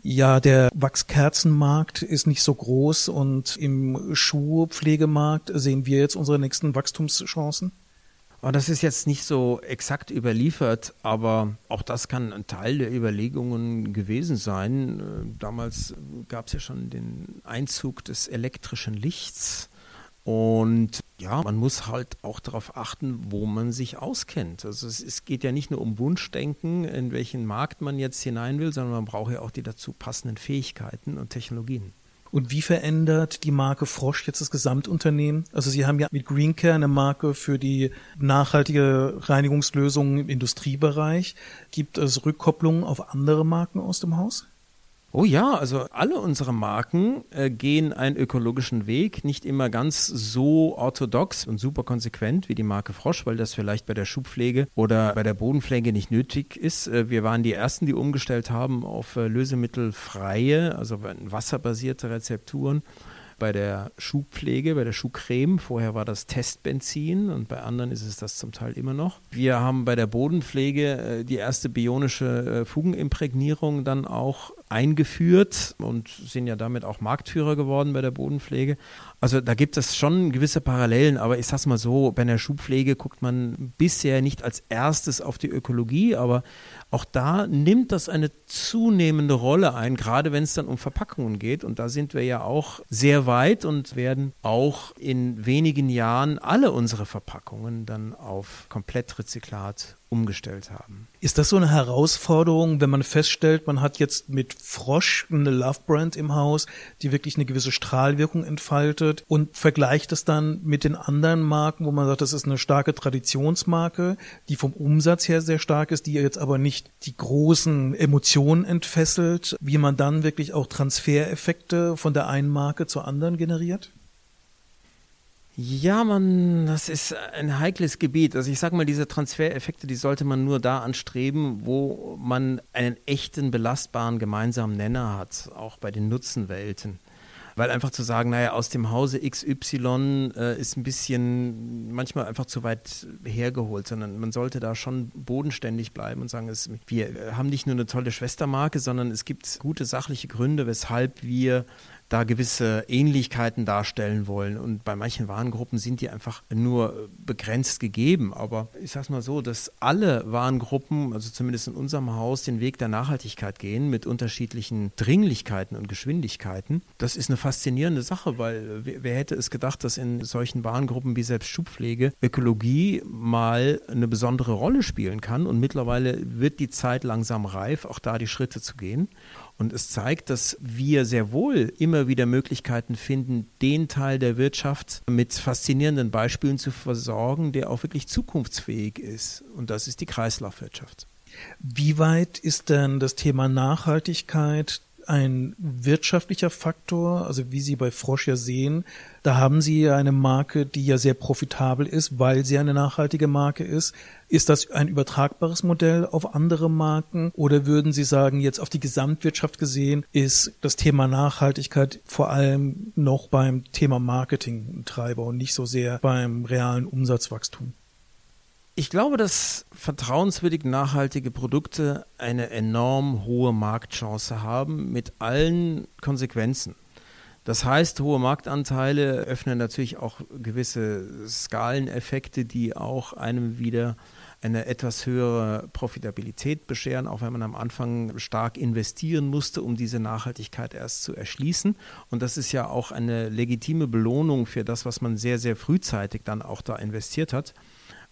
ja, der Wachskerzenmarkt ist nicht so groß und im Schuhpflegemarkt sehen wir jetzt unsere nächsten Wachstumschancen? Oh, das ist jetzt nicht so exakt überliefert, aber auch das kann ein Teil der Überlegungen gewesen sein. Äh, damals gab es ja schon den Einzug des elektrischen Lichts und ja, man muss halt auch darauf achten, wo man sich auskennt. Also es, es, geht ja nicht nur um Wunschdenken, in welchen Markt man jetzt hinein will, sondern man braucht ja auch die dazu passenden Fähigkeiten und Technologien. Und wie verändert die Marke Frosch jetzt das Gesamtunternehmen? Also Sie haben ja mit Greencare eine Marke für die nachhaltige Reinigungslösung im Industriebereich. Gibt es Rückkopplungen auf andere Marken aus dem Haus? Oh ja, also alle unsere Marken äh, gehen einen ökologischen Weg, nicht immer ganz so orthodox und super konsequent wie die Marke Frosch, weil das vielleicht bei der Schuhpflege oder bei der Bodenpflege nicht nötig ist. Äh, wir waren die ersten, die umgestellt haben auf äh, lösemittelfreie, also wasserbasierte Rezepturen bei der Schuhpflege, bei der Schuhcreme. Vorher war das Testbenzin und bei anderen ist es das zum Teil immer noch. Wir haben bei der Bodenpflege äh, die erste bionische äh, Fugenimprägnierung dann auch eingeführt und sind ja damit auch Marktführer geworden bei der Bodenpflege. Also da gibt es schon gewisse Parallelen, aber ich sag's mal so, bei der Schuhpflege guckt man bisher nicht als erstes auf die Ökologie, aber auch da nimmt das eine zunehmende Rolle ein, gerade wenn es dann um Verpackungen geht. Und da sind wir ja auch sehr weit und werden auch in wenigen Jahren alle unsere Verpackungen dann auf Komplettrezyklat umgestellt haben. Ist das so eine Herausforderung, wenn man feststellt, man hat jetzt mit Frosch eine Love Brand im Haus, die wirklich eine gewisse Strahlwirkung entfaltet und vergleicht es dann mit den anderen Marken, wo man sagt, das ist eine starke Traditionsmarke, die vom Umsatz her sehr stark ist, die jetzt aber nicht die großen Emotionen entfesselt, wie man dann wirklich auch Transfereffekte von der einen Marke zur anderen generiert? Ja, man, das ist ein heikles Gebiet. Also ich sage mal, diese Transfereffekte, die sollte man nur da anstreben, wo man einen echten belastbaren gemeinsamen Nenner hat, auch bei den Nutzenwelten. Weil einfach zu sagen, naja, aus dem Hause XY äh, ist ein bisschen manchmal einfach zu weit hergeholt, sondern man sollte da schon bodenständig bleiben und sagen, es, wir haben nicht nur eine tolle Schwestermarke, sondern es gibt gute sachliche Gründe, weshalb wir da gewisse Ähnlichkeiten darstellen wollen. Und bei manchen Warengruppen sind die einfach nur begrenzt gegeben. Aber ich sage es mal so, dass alle Warengruppen, also zumindest in unserem Haus, den Weg der Nachhaltigkeit gehen mit unterschiedlichen Dringlichkeiten und Geschwindigkeiten. Das ist eine faszinierende Sache, weil wer hätte es gedacht, dass in solchen Warengruppen wie selbst Schubpflege Ökologie mal eine besondere Rolle spielen kann. Und mittlerweile wird die Zeit langsam reif, auch da die Schritte zu gehen. Und es zeigt, dass wir sehr wohl immer wieder Möglichkeiten finden, den Teil der Wirtschaft mit faszinierenden Beispielen zu versorgen, der auch wirklich zukunftsfähig ist. Und das ist die Kreislaufwirtschaft. Wie weit ist denn das Thema Nachhaltigkeit ein wirtschaftlicher Faktor, also wie Sie bei Frosch ja sehen, da haben Sie eine Marke, die ja sehr profitabel ist, weil sie eine nachhaltige Marke ist. Ist das ein übertragbares Modell auf andere Marken oder würden Sie sagen, jetzt auf die Gesamtwirtschaft gesehen, ist das Thema Nachhaltigkeit vor allem noch beim Thema Marketing ein Treiber und nicht so sehr beim realen Umsatzwachstum? Ich glaube, dass vertrauenswürdig nachhaltige Produkte eine enorm hohe Marktchance haben mit allen Konsequenzen. Das heißt, hohe Marktanteile öffnen natürlich auch gewisse Skaleneffekte, die auch einem wieder eine etwas höhere Profitabilität bescheren, auch wenn man am Anfang stark investieren musste, um diese Nachhaltigkeit erst zu erschließen. Und das ist ja auch eine legitime Belohnung für das, was man sehr, sehr frühzeitig dann auch da investiert hat.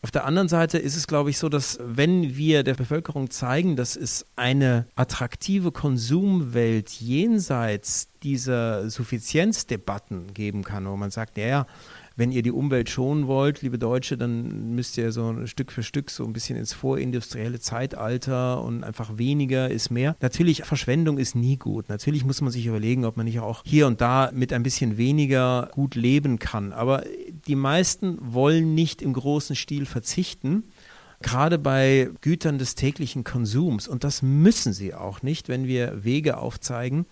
Auf der anderen Seite ist es, glaube ich, so, dass wenn wir der Bevölkerung zeigen, dass es eine attraktive Konsumwelt jenseits dieser Suffizienzdebatten geben kann, wo man sagt, naja, wenn ihr die Umwelt schonen wollt, liebe Deutsche, dann müsst ihr so Stück für Stück so ein bisschen ins vorindustrielle Zeitalter und einfach weniger ist mehr. Natürlich, Verschwendung ist nie gut. Natürlich muss man sich überlegen, ob man nicht auch hier und da mit ein bisschen weniger gut leben kann. Aber die meisten wollen nicht im großen Stil verzichten gerade bei Gütern des täglichen Konsums. Und das müssen sie auch nicht, wenn wir Wege aufzeigen,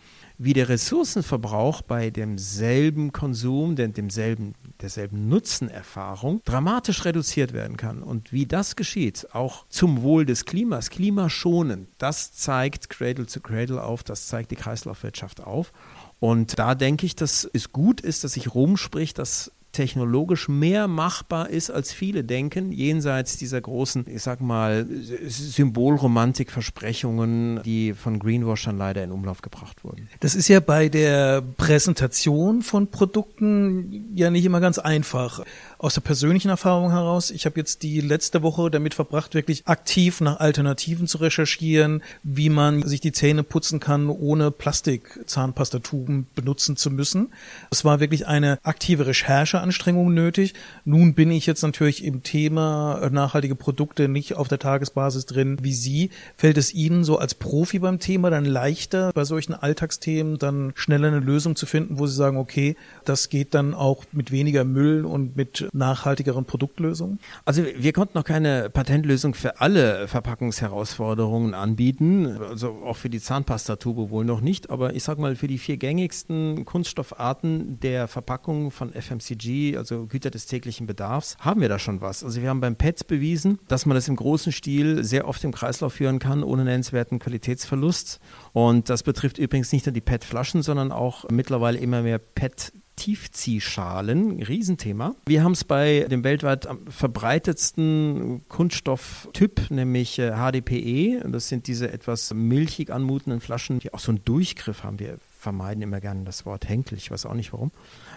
wie der Ressourcenverbrauch bei demselben Konsum, denn demselben, derselben Nutzenerfahrung dramatisch reduziert werden kann. Und wie das geschieht, auch zum Wohl des Klimas, klimaschonend, das zeigt Cradle to Cradle auf, das zeigt die Kreislaufwirtschaft auf. Und da denke ich, dass es gut ist, dass sich rumspricht, dass technologisch mehr machbar ist, als viele denken, jenseits dieser großen, ich sag mal, Symbolromantik-Versprechungen, die von Greenwashern leider in Umlauf gebracht wurden. Das ist ja bei der Präsentation von Produkten ja nicht immer ganz einfach aus der persönlichen Erfahrung heraus, ich habe jetzt die letzte Woche damit verbracht, wirklich aktiv nach Alternativen zu recherchieren, wie man sich die Zähne putzen kann, ohne Plastik-Zahnpastatuben benutzen zu müssen. Es war wirklich eine aktive Recherche Anstrengungen nötig. Nun bin ich jetzt natürlich im Thema nachhaltige Produkte nicht auf der Tagesbasis drin wie Sie. Fällt es Ihnen so als Profi beim Thema dann leichter, bei solchen Alltagsthemen dann schneller eine Lösung zu finden, wo Sie sagen, okay, das geht dann auch mit weniger Müll und mit nachhaltigeren Produktlösungen? Also wir konnten noch keine Patentlösung für alle Verpackungsherausforderungen anbieten, also auch für die Zahnpastatube wohl noch nicht, aber ich sag mal für die vier gängigsten Kunststoffarten der Verpackung von FMCG, also Güter des täglichen Bedarfs, haben wir da schon was. Also wir haben beim PET bewiesen, dass man das im großen Stil sehr oft im Kreislauf führen kann, ohne nennenswerten Qualitätsverlust. Und das betrifft übrigens nicht nur die PET-Flaschen, sondern auch mittlerweile immer mehr PET Tiefziehschalen, Riesenthema. Wir haben es bei dem weltweit verbreitetsten Kunststofftyp, nämlich HDPE. Äh, das sind diese etwas milchig anmutenden Flaschen, die auch so einen Durchgriff haben. Wir vermeiden immer gerne das Wort Henkel, ich weiß auch nicht warum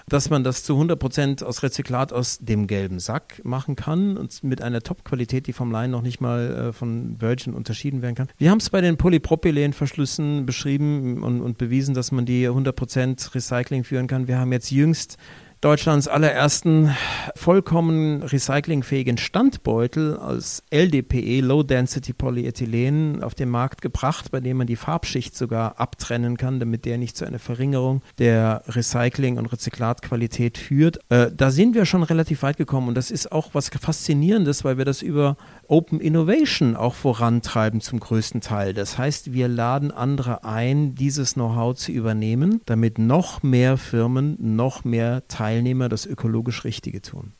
dass man das zu 100 Prozent aus Rezyklat aus dem gelben Sack machen kann und mit einer Top-Qualität, die vom Laien noch nicht mal äh, von Virgin unterschieden werden kann. Wir haben es bei den Polypropylen-Verschlüssen beschrieben und, und bewiesen, dass man die 100 Prozent Recycling führen kann. Wir haben jetzt jüngst Deutschlands allerersten vollkommen recyclingfähigen Standbeutel als LDPE, Low Density Polyethylen, auf den Markt gebracht, bei dem man die Farbschicht sogar abtrennen kann, damit der nicht zu einer Verringerung der Recycling- und Rezyklatqualität führt. Äh, da sind wir schon relativ weit gekommen und das ist auch was Faszinierendes, weil wir das über Open Innovation auch vorantreiben zum größten Teil. Das heißt, wir laden andere ein, dieses Know-how zu übernehmen, damit noch mehr Firmen, noch mehr Teilnehmer das ökologisch Richtige tun.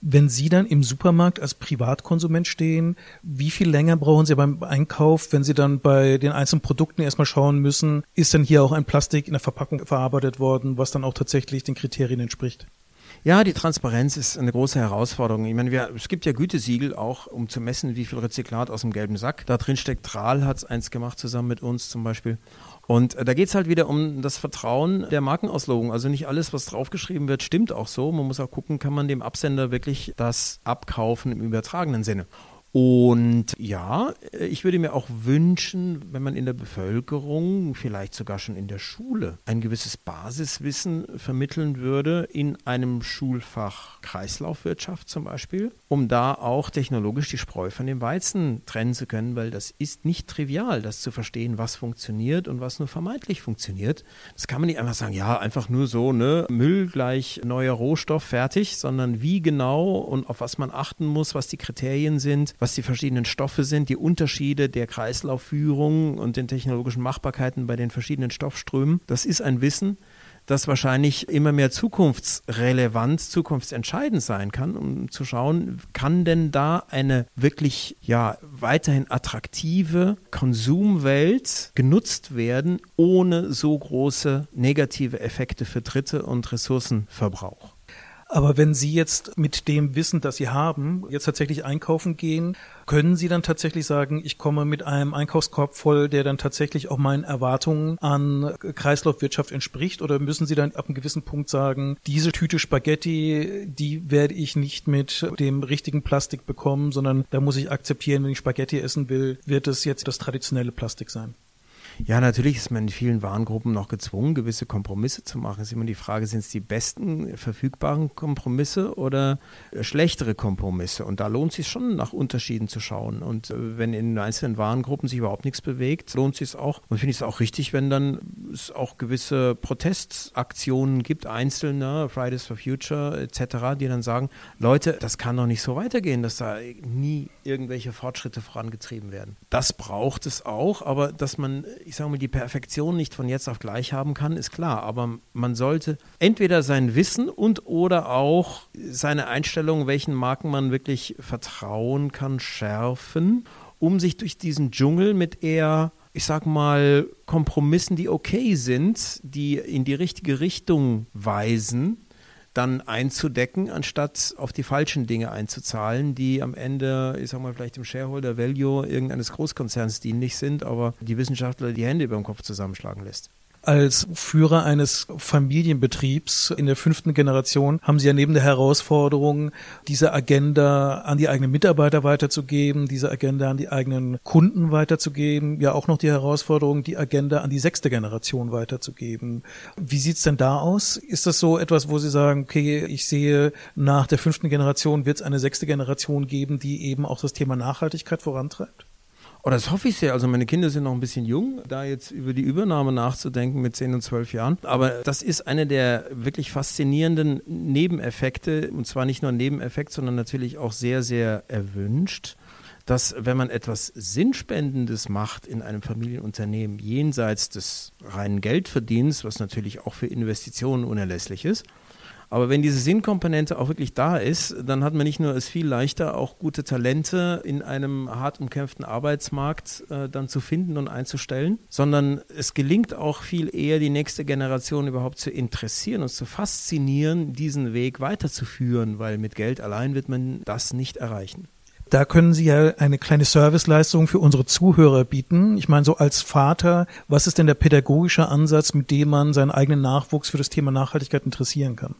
Wenn Sie dann im Supermarkt als Privatkonsument stehen, wie viel länger brauchen Sie beim Einkauf, wenn Sie dann bei den einzelnen Produkten erstmal schauen müssen, ist dann hier auch ein Plastik in der Verpackung verarbeitet worden, was dann auch tatsächlich den Kriterien entspricht? Ja, die Transparenz ist eine große Herausforderung. Ich meine, wir, es gibt ja Gütesiegel auch, um zu messen, wie viel Rezyklat aus dem gelben Sack da drin steckt. Tral hat es eins gemacht, zusammen mit uns zum Beispiel. Und äh, da geht es halt wieder um das Vertrauen der Markenauslogung. Also nicht alles, was draufgeschrieben wird, stimmt auch so. Man muss auch gucken, kann man dem Absender wirklich das abkaufen im übertragenen Sinne. Und ja, ich würde mir auch wünschen, wenn man in der Bevölkerung, vielleicht sogar schon in der Schule, ein gewisses Basiswissen vermitteln würde in einem Schulfach Kreislaufwirtschaft zum Beispiel, um da auch technologisch die Spreu von dem Weizen trennen zu können, weil das ist nicht trivial, das zu verstehen, was funktioniert und was nur vermeintlich funktioniert. Das kann man nicht einfach sagen, ja, einfach nur so, ne, Müll gleich neuer Rohstoff fertig, sondern wie genau und auf was man achten muss, was die Kriterien sind, was die verschiedenen Stoffe sind, die Unterschiede der Kreislaufführung und den technologischen Machbarkeiten bei den verschiedenen Stoffströmen. Das ist ein Wissen, das wahrscheinlich immer mehr zukunftsrelevant, zukunftsentscheidend sein kann, um zu schauen, kann denn da eine wirklich ja weiterhin attraktive Konsumwelt genutzt werden, ohne so große negative Effekte für Dritte und Ressourcenverbrauch. Aber wenn Sie jetzt mit dem Wissen, das Sie haben, jetzt tatsächlich einkaufen gehen, können Sie dann tatsächlich sagen, ich komme mit einem Einkaufskorb voll, der dann tatsächlich auch meinen Erwartungen an Kreislaufwirtschaft entspricht? Oder müssen Sie dann ab einem gewissen Punkt sagen, diese Tüte Spaghetti, die werde ich nicht mit dem richtigen Plastik bekommen, sondern da muss ich akzeptieren, wenn ich Spaghetti essen will, wird es jetzt das traditionelle Plastik sein? Ja, natürlich ist man in vielen Warengruppen noch gezwungen, gewisse Kompromisse zu machen. Es ist immer die Frage, sind es die besten verfügbaren Kompromisse oder äh, schlechtere Kompromisse? Und da lohnt es sich schon, nach Unterschieden zu schauen. Und äh, wenn in einzelnen Warengruppen sich überhaupt nichts bewegt, lohnt sich es auch. Und finde ich es auch richtig, wenn dann es auch gewisse Protestaktionen gibt, einzelne, Fridays for Future etc., die dann sagen, Leute, das kann doch nicht so weitergehen, dass da nie irgendwelche Fortschritte vorangetrieben werden. Das braucht es auch, aber dass man ich sage mal, die Perfektion nicht von jetzt auf gleich haben kann, ist klar. Aber man sollte entweder sein Wissen und oder auch seine Einstellung, welchen Marken man wirklich vertrauen kann, schärfen, um sich durch diesen Dschungel mit eher ich sag mal, Kompromissen, die okay sind, die in die richtige Richtung weisen, dann einzudecken, anstatt auf die falschen Dinge einzuzahlen, die am Ende, ich sag mal, vielleicht dem Shareholder Value irgendeines Großkonzerns dienlich sind, aber die Wissenschaftler die Hände über dem Kopf zusammenschlagen lässt. Als Führer eines Familienbetriebs in der fünften Generation haben Sie ja neben der Herausforderung, diese Agenda an die eigenen Mitarbeiter weiterzugeben, diese Agenda an die eigenen Kunden weiterzugeben, ja auch noch die Herausforderung, die Agenda an die sechste Generation weiterzugeben. Wie sieht's denn da aus? Ist das so etwas, wo Sie sagen, okay, ich sehe, nach der fünften Generation wird es eine sechste Generation geben, die eben auch das Thema Nachhaltigkeit vorantreibt? Oh, das hoffe ich sehr. Also meine Kinder sind noch ein bisschen jung, da jetzt über die Übernahme nachzudenken mit 10 und 12 Jahren. Aber das ist eine der wirklich faszinierenden Nebeneffekte. Und zwar nicht nur ein Nebeneffekt, sondern natürlich auch sehr, sehr erwünscht dass wenn man etwas Sinnspendendes macht in einem Familienunternehmen, jenseits des reinen Geldverdienens, was natürlich auch für Investitionen unerlässlich ist, aber wenn diese Sinnkomponente auch wirklich da ist, dann hat man nicht nur es viel leichter, auch gute Talente in einem hart umkämpften Arbeitsmarkt äh, dann zu finden und einzustellen, sondern es gelingt auch viel eher, die nächste Generation überhaupt zu interessieren und zu faszinieren, diesen Weg weiterzuführen, weil mit Geld allein wird man das nicht erreichen. Da können Sie ja eine kleine Serviceleistung für unsere Zuhörer bieten. Ich meine, so als Vater, was ist denn der pädagogische Ansatz, mit dem man seinen eigenen Nachwuchs für das Thema Nachhaltigkeit interessieren kann?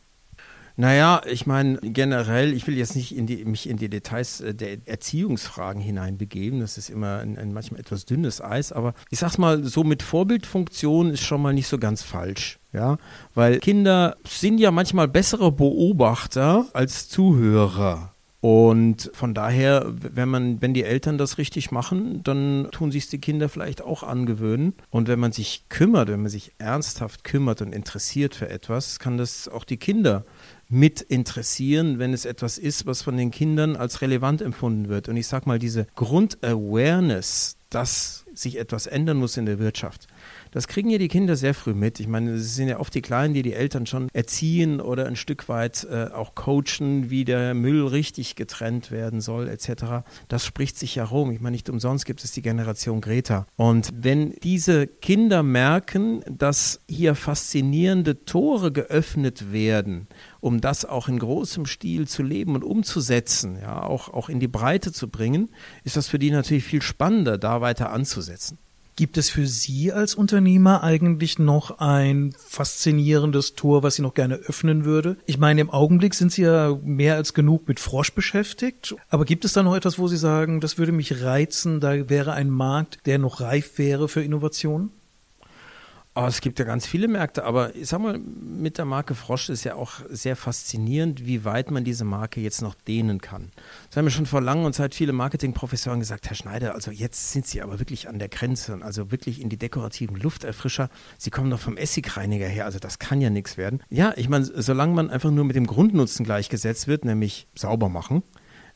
Naja, ich meine generell, ich will jetzt nicht in die, mich in die Details äh, der Erziehungsfragen hineinbegeben, das ist immer ein, ein, manchmal etwas dünnes Eis, aber ich sag's mal, so mit Vorbildfunktion ist schon mal nicht so ganz falsch. Ja, weil Kinder sind ja manchmal bessere Beobachter als Zuhörer. Und von daher, wenn man, wenn die Eltern das richtig machen, dann tun sich die Kinder vielleicht auch angewöhnen. Und wenn man sich kümmert, wenn man sich ernsthaft kümmert und interessiert für etwas, kann das auch die Kinder mit interessieren, wenn es etwas ist, was von den Kindern als relevant empfunden wird. Und ich sage mal, diese Grundawareness, dass sich etwas ändern muss in der Wirtschaft, das kriegen ja die Kinder sehr früh mit. Ich meine, es sind ja oft die Kleinen, die die Eltern schon erziehen oder ein Stück weit äh, auch coachen, wie der Müll richtig getrennt werden soll, etc. Das spricht sich ja rum. Ich meine, nicht umsonst gibt es die Generation Greta. Und wenn diese Kinder merken, dass hier faszinierende Tore geöffnet werden, um das auch in großem Stil zu leben und umzusetzen, ja, auch, auch in die Breite zu bringen, ist das für die natürlich viel spannender, da weiter anzusetzen. Gibt es für Sie als Unternehmer eigentlich noch ein faszinierendes Tor, was Sie noch gerne öffnen würde? Ich meine, im Augenblick sind Sie ja mehr als genug mit Frosch beschäftigt. Aber gibt es da noch etwas, wo Sie sagen, das würde mich reizen, da wäre ein Markt, der noch reif wäre für Innovationen? Oh, es gibt ja ganz viele Märkte, aber ich sag mal, mit der Marke Frosch ist ja auch sehr faszinierend, wie weit man diese Marke jetzt noch dehnen kann. Das haben mir schon vor langer Zeit viele Marketingprofessoren gesagt, Herr Schneider, also jetzt sind Sie aber wirklich an der Grenze, also wirklich in die dekorativen Lufterfrischer. Sie kommen doch vom Essigreiniger her, also das kann ja nichts werden. Ja, ich meine, solange man einfach nur mit dem Grundnutzen gleichgesetzt wird, nämlich sauber machen,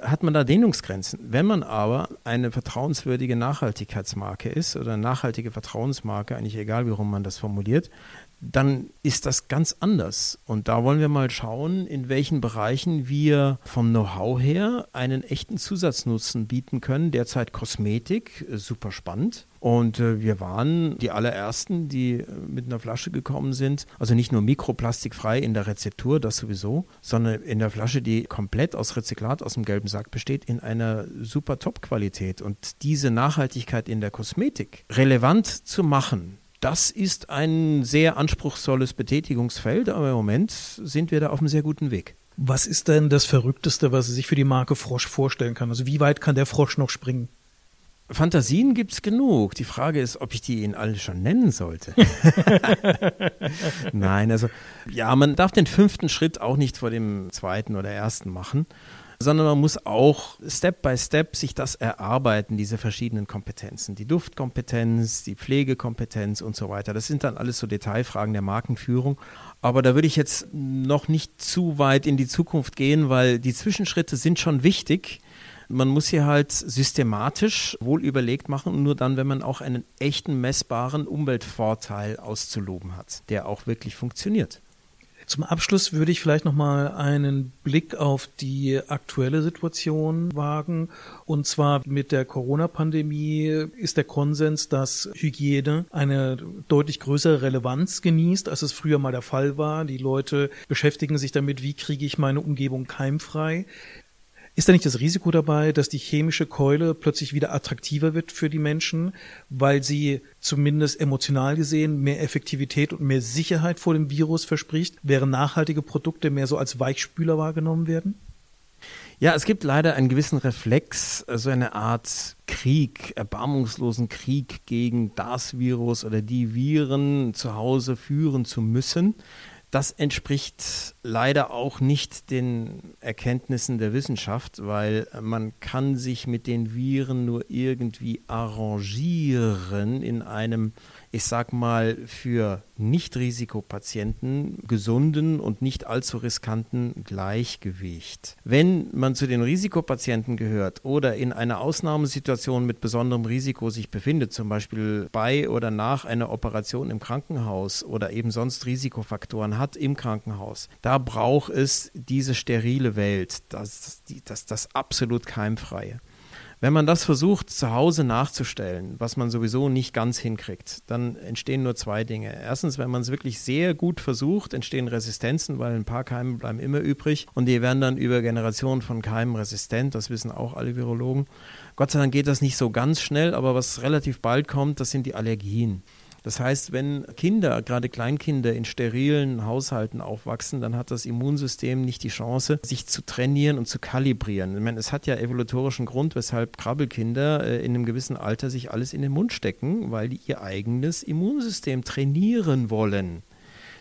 hat man da Dehnungsgrenzen. Wenn man aber eine vertrauenswürdige Nachhaltigkeitsmarke ist oder eine nachhaltige Vertrauensmarke, eigentlich egal, wie rum man das formuliert, dann ist das ganz anders. Und da wollen wir mal schauen, in welchen Bereichen wir vom Know-how her einen echten Zusatznutzen bieten können. Derzeit Kosmetik, äh, super spannend. Und äh, wir waren die allerersten, die äh, mit einer Flasche gekommen sind. Also nicht nur mikroplastikfrei in der Rezeptur, das sowieso, sondern in der Flasche, die komplett aus Rezyklat aus dem gelben Sack besteht, in einer super Top-Qualität. Und diese Nachhaltigkeit in der Kosmetik relevant zu machen, das ist ein sehr anspruchsvolles Betätigungsfeld, aber im Moment sind wir da auf einem sehr guten Weg. Was ist denn das Verrückteste, was Sie sich für die Marke Frosch vorstellen kann? Also wie weit kann der Frosch noch springen? Fantasien gibt es genug. Die Frage ist, ob ich die Ihnen alle schon nennen sollte. (laughs) Nein, also ja, man darf den fünften Schritt auch nicht vor dem zweiten oder ersten machen sondern man muss auch Step by Step sich das erarbeiten, diese verschiedenen Kompetenzen. Die Duftkompetenz, die Pflegekompetenz und so weiter. Das sind dann alles so Detailfragen der Markenführung. Aber da würde ich jetzt noch nicht zu weit in die Zukunft gehen, weil die Zwischenschritte sind schon wichtig. Man muss hier halt systematisch wohl überlegt machen und nur dann, wenn man auch einen echten messbaren Umweltvorteil auszuloben hat, der auch wirklich funktioniert. Zum Abschluss würde ich vielleicht noch mal einen Blick auf die aktuelle Situation wagen. Und zwar mit der Corona-Pandemie ist der Konsens, dass Hygiene eine deutlich größere Relevanz genießt, als es früher mal der Fall war. Die Leute beschäftigen sich damit, wie kriege ich meine Umgebung keimfrei. Ist da nicht das Risiko dabei, dass die chemische Keule plötzlich wieder attraktiver wird für die Menschen, weil sie zumindest emotional gesehen mehr Effektivität und mehr Sicherheit vor dem Virus verspricht, während nachhaltige Produkte mehr so als Weichspüler wahrgenommen werden? Ja, es gibt leider einen gewissen Reflex, so also eine Art Krieg, erbarmungslosen Krieg gegen das Virus oder die Viren zu Hause führen zu müssen. Das entspricht leider auch nicht den Erkenntnissen der Wissenschaft, weil man kann sich mit den Viren nur irgendwie arrangieren in einem ich sag mal, für Nicht-Risikopatienten gesunden und nicht allzu riskanten Gleichgewicht. Wenn man zu den Risikopatienten gehört oder in einer Ausnahmesituation mit besonderem Risiko sich befindet, zum Beispiel bei oder nach einer Operation im Krankenhaus oder eben sonst Risikofaktoren hat im Krankenhaus, da braucht es diese sterile Welt, das, das, das absolut keimfreie. Wenn man das versucht, zu Hause nachzustellen, was man sowieso nicht ganz hinkriegt, dann entstehen nur zwei Dinge. Erstens, wenn man es wirklich sehr gut versucht, entstehen Resistenzen, weil ein paar Keime bleiben immer übrig und die werden dann über Generationen von Keimen resistent. Das wissen auch alle Virologen. Gott sei Dank geht das nicht so ganz schnell, aber was relativ bald kommt, das sind die Allergien. Das heißt, wenn Kinder, gerade Kleinkinder in sterilen Haushalten aufwachsen, dann hat das Immunsystem nicht die Chance, sich zu trainieren und zu kalibrieren. Ich meine, es hat ja evolutorischen Grund, weshalb Krabbelkinder äh, in einem gewissen Alter sich alles in den Mund stecken, weil die ihr eigenes Immunsystem trainieren wollen.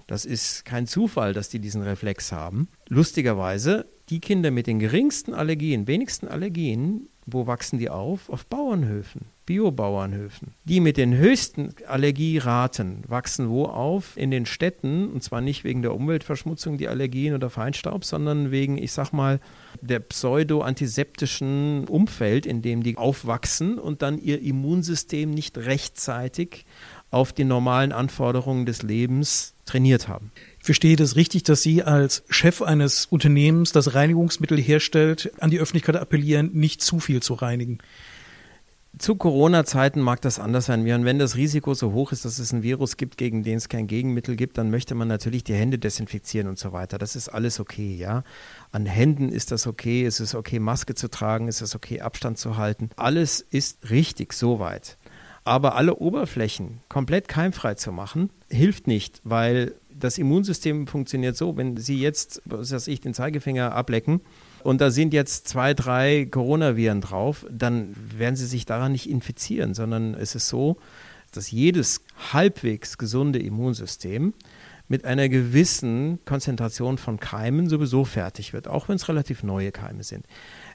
Das ist kein Zufall, dass die diesen Reflex haben. Lustigerweise, die Kinder mit den geringsten Allergien, wenigsten Allergien, wo wachsen die auf? Auf Bauernhöfen, Biobauernhöfen. Die mit den höchsten Allergieraten wachsen wo auf? In den Städten, und zwar nicht wegen der Umweltverschmutzung, die Allergien oder Feinstaub, sondern wegen, ich sag mal, der pseudo-antiseptischen Umfeld, in dem die aufwachsen und dann ihr Immunsystem nicht rechtzeitig auf die normalen Anforderungen des Lebens trainiert haben. Ich verstehe das richtig, dass Sie als Chef eines Unternehmens, das Reinigungsmittel herstellt, an die Öffentlichkeit appellieren, nicht zu viel zu reinigen. Zu Corona-Zeiten mag das anders sein. Wenn das Risiko so hoch ist, dass es ein Virus gibt, gegen den es kein Gegenmittel gibt, dann möchte man natürlich die Hände desinfizieren und so weiter. Das ist alles okay, ja. An Händen ist das okay, es ist okay, Maske zu tragen, es ist okay, Abstand zu halten. Alles ist richtig soweit. Aber alle Oberflächen komplett keimfrei zu machen, hilft nicht, weil das Immunsystem funktioniert so, wenn Sie jetzt, was weiß ich, den Zeigefinger ablecken und da sind jetzt zwei, drei Coronaviren drauf, dann werden Sie sich daran nicht infizieren, sondern es ist so, dass jedes halbwegs gesunde Immunsystem mit einer gewissen Konzentration von Keimen sowieso fertig wird, auch wenn es relativ neue Keime sind.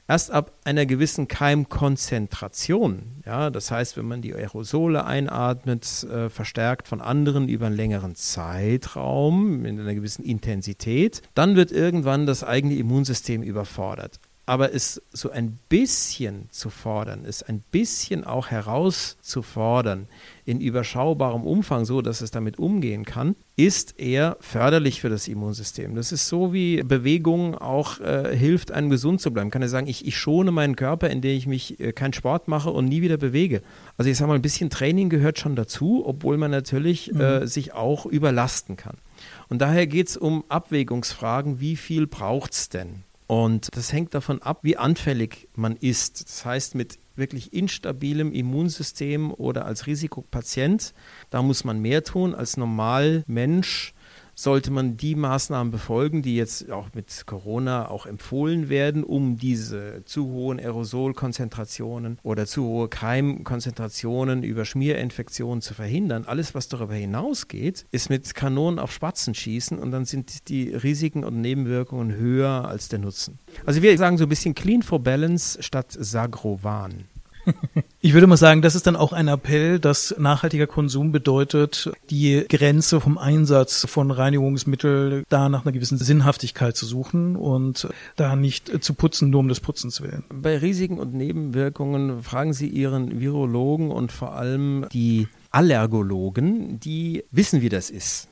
Erst ab einer gewissen Keimkonzentration, ja, das heißt, wenn man die Aerosole einatmet, äh, verstärkt von anderen über einen längeren Zeitraum, in einer gewissen Intensität, dann wird irgendwann das eigene Immunsystem überfordert aber es so ein bisschen zu fordern, es ein bisschen auch herauszufordern in überschaubarem Umfang, so dass es damit umgehen kann, ist eher förderlich für das Immunsystem. Das ist so wie Bewegung auch äh, hilft, einem gesund zu bleiben. Kann er sagen, ich, ich schone meinen Körper, indem ich mich äh, keinen Sport mache und nie wieder bewege. Also ich sage mal, ein bisschen Training gehört schon dazu, obwohl man natürlich mhm. äh, sich auch überlasten kann. Und daher geht es um Abwägungsfragen, wie viel braucht es denn? Und das hängt davon ab, wie anfällig man ist. Das heißt, mit wirklich instabilem Immunsystem oder als Risikopatient, da muss man mehr tun als normal Mensch sollte man die Maßnahmen befolgen, die jetzt auch mit Corona auch empfohlen werden, um diese zu hohen Aerosolkonzentrationen oder zu hohe Keimkonzentrationen über Schmierinfektionen zu verhindern. Alles, was darüber hinausgeht, ist mit Kanonen auf Spatzen schießen und dann sind die Risiken und Nebenwirkungen höher als der Nutzen. Also wir sagen so ein bisschen Clean for Balance statt Sagrovan. (laughs) Ich würde mal sagen, das ist dann auch ein Appell, dass nachhaltiger Konsum bedeutet, die Grenze vom Einsatz von Reinigungsmitteln da nach einer gewissen Sinnhaftigkeit zu suchen und da nicht zu putzen, nur um des Putzens willen. Bei Risiken und Nebenwirkungen fragen Sie Ihren Virologen und vor allem die Allergologen, die wissen, wie das ist.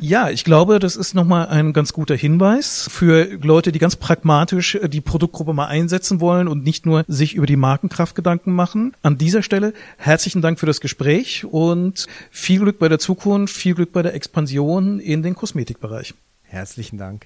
Ja, ich glaube, das ist nochmal ein ganz guter Hinweis für Leute, die ganz pragmatisch äh, die Produktgruppe mal einsetzen wollen und nicht nur sich über die Markenkraft Gedanken machen. An dieser Stelle herzlichen Dank für das Gespräch und viel Glück bei der Zukunft, viel Glück bei der Expansion in den Kosmetikbereich. Herzlichen Dank.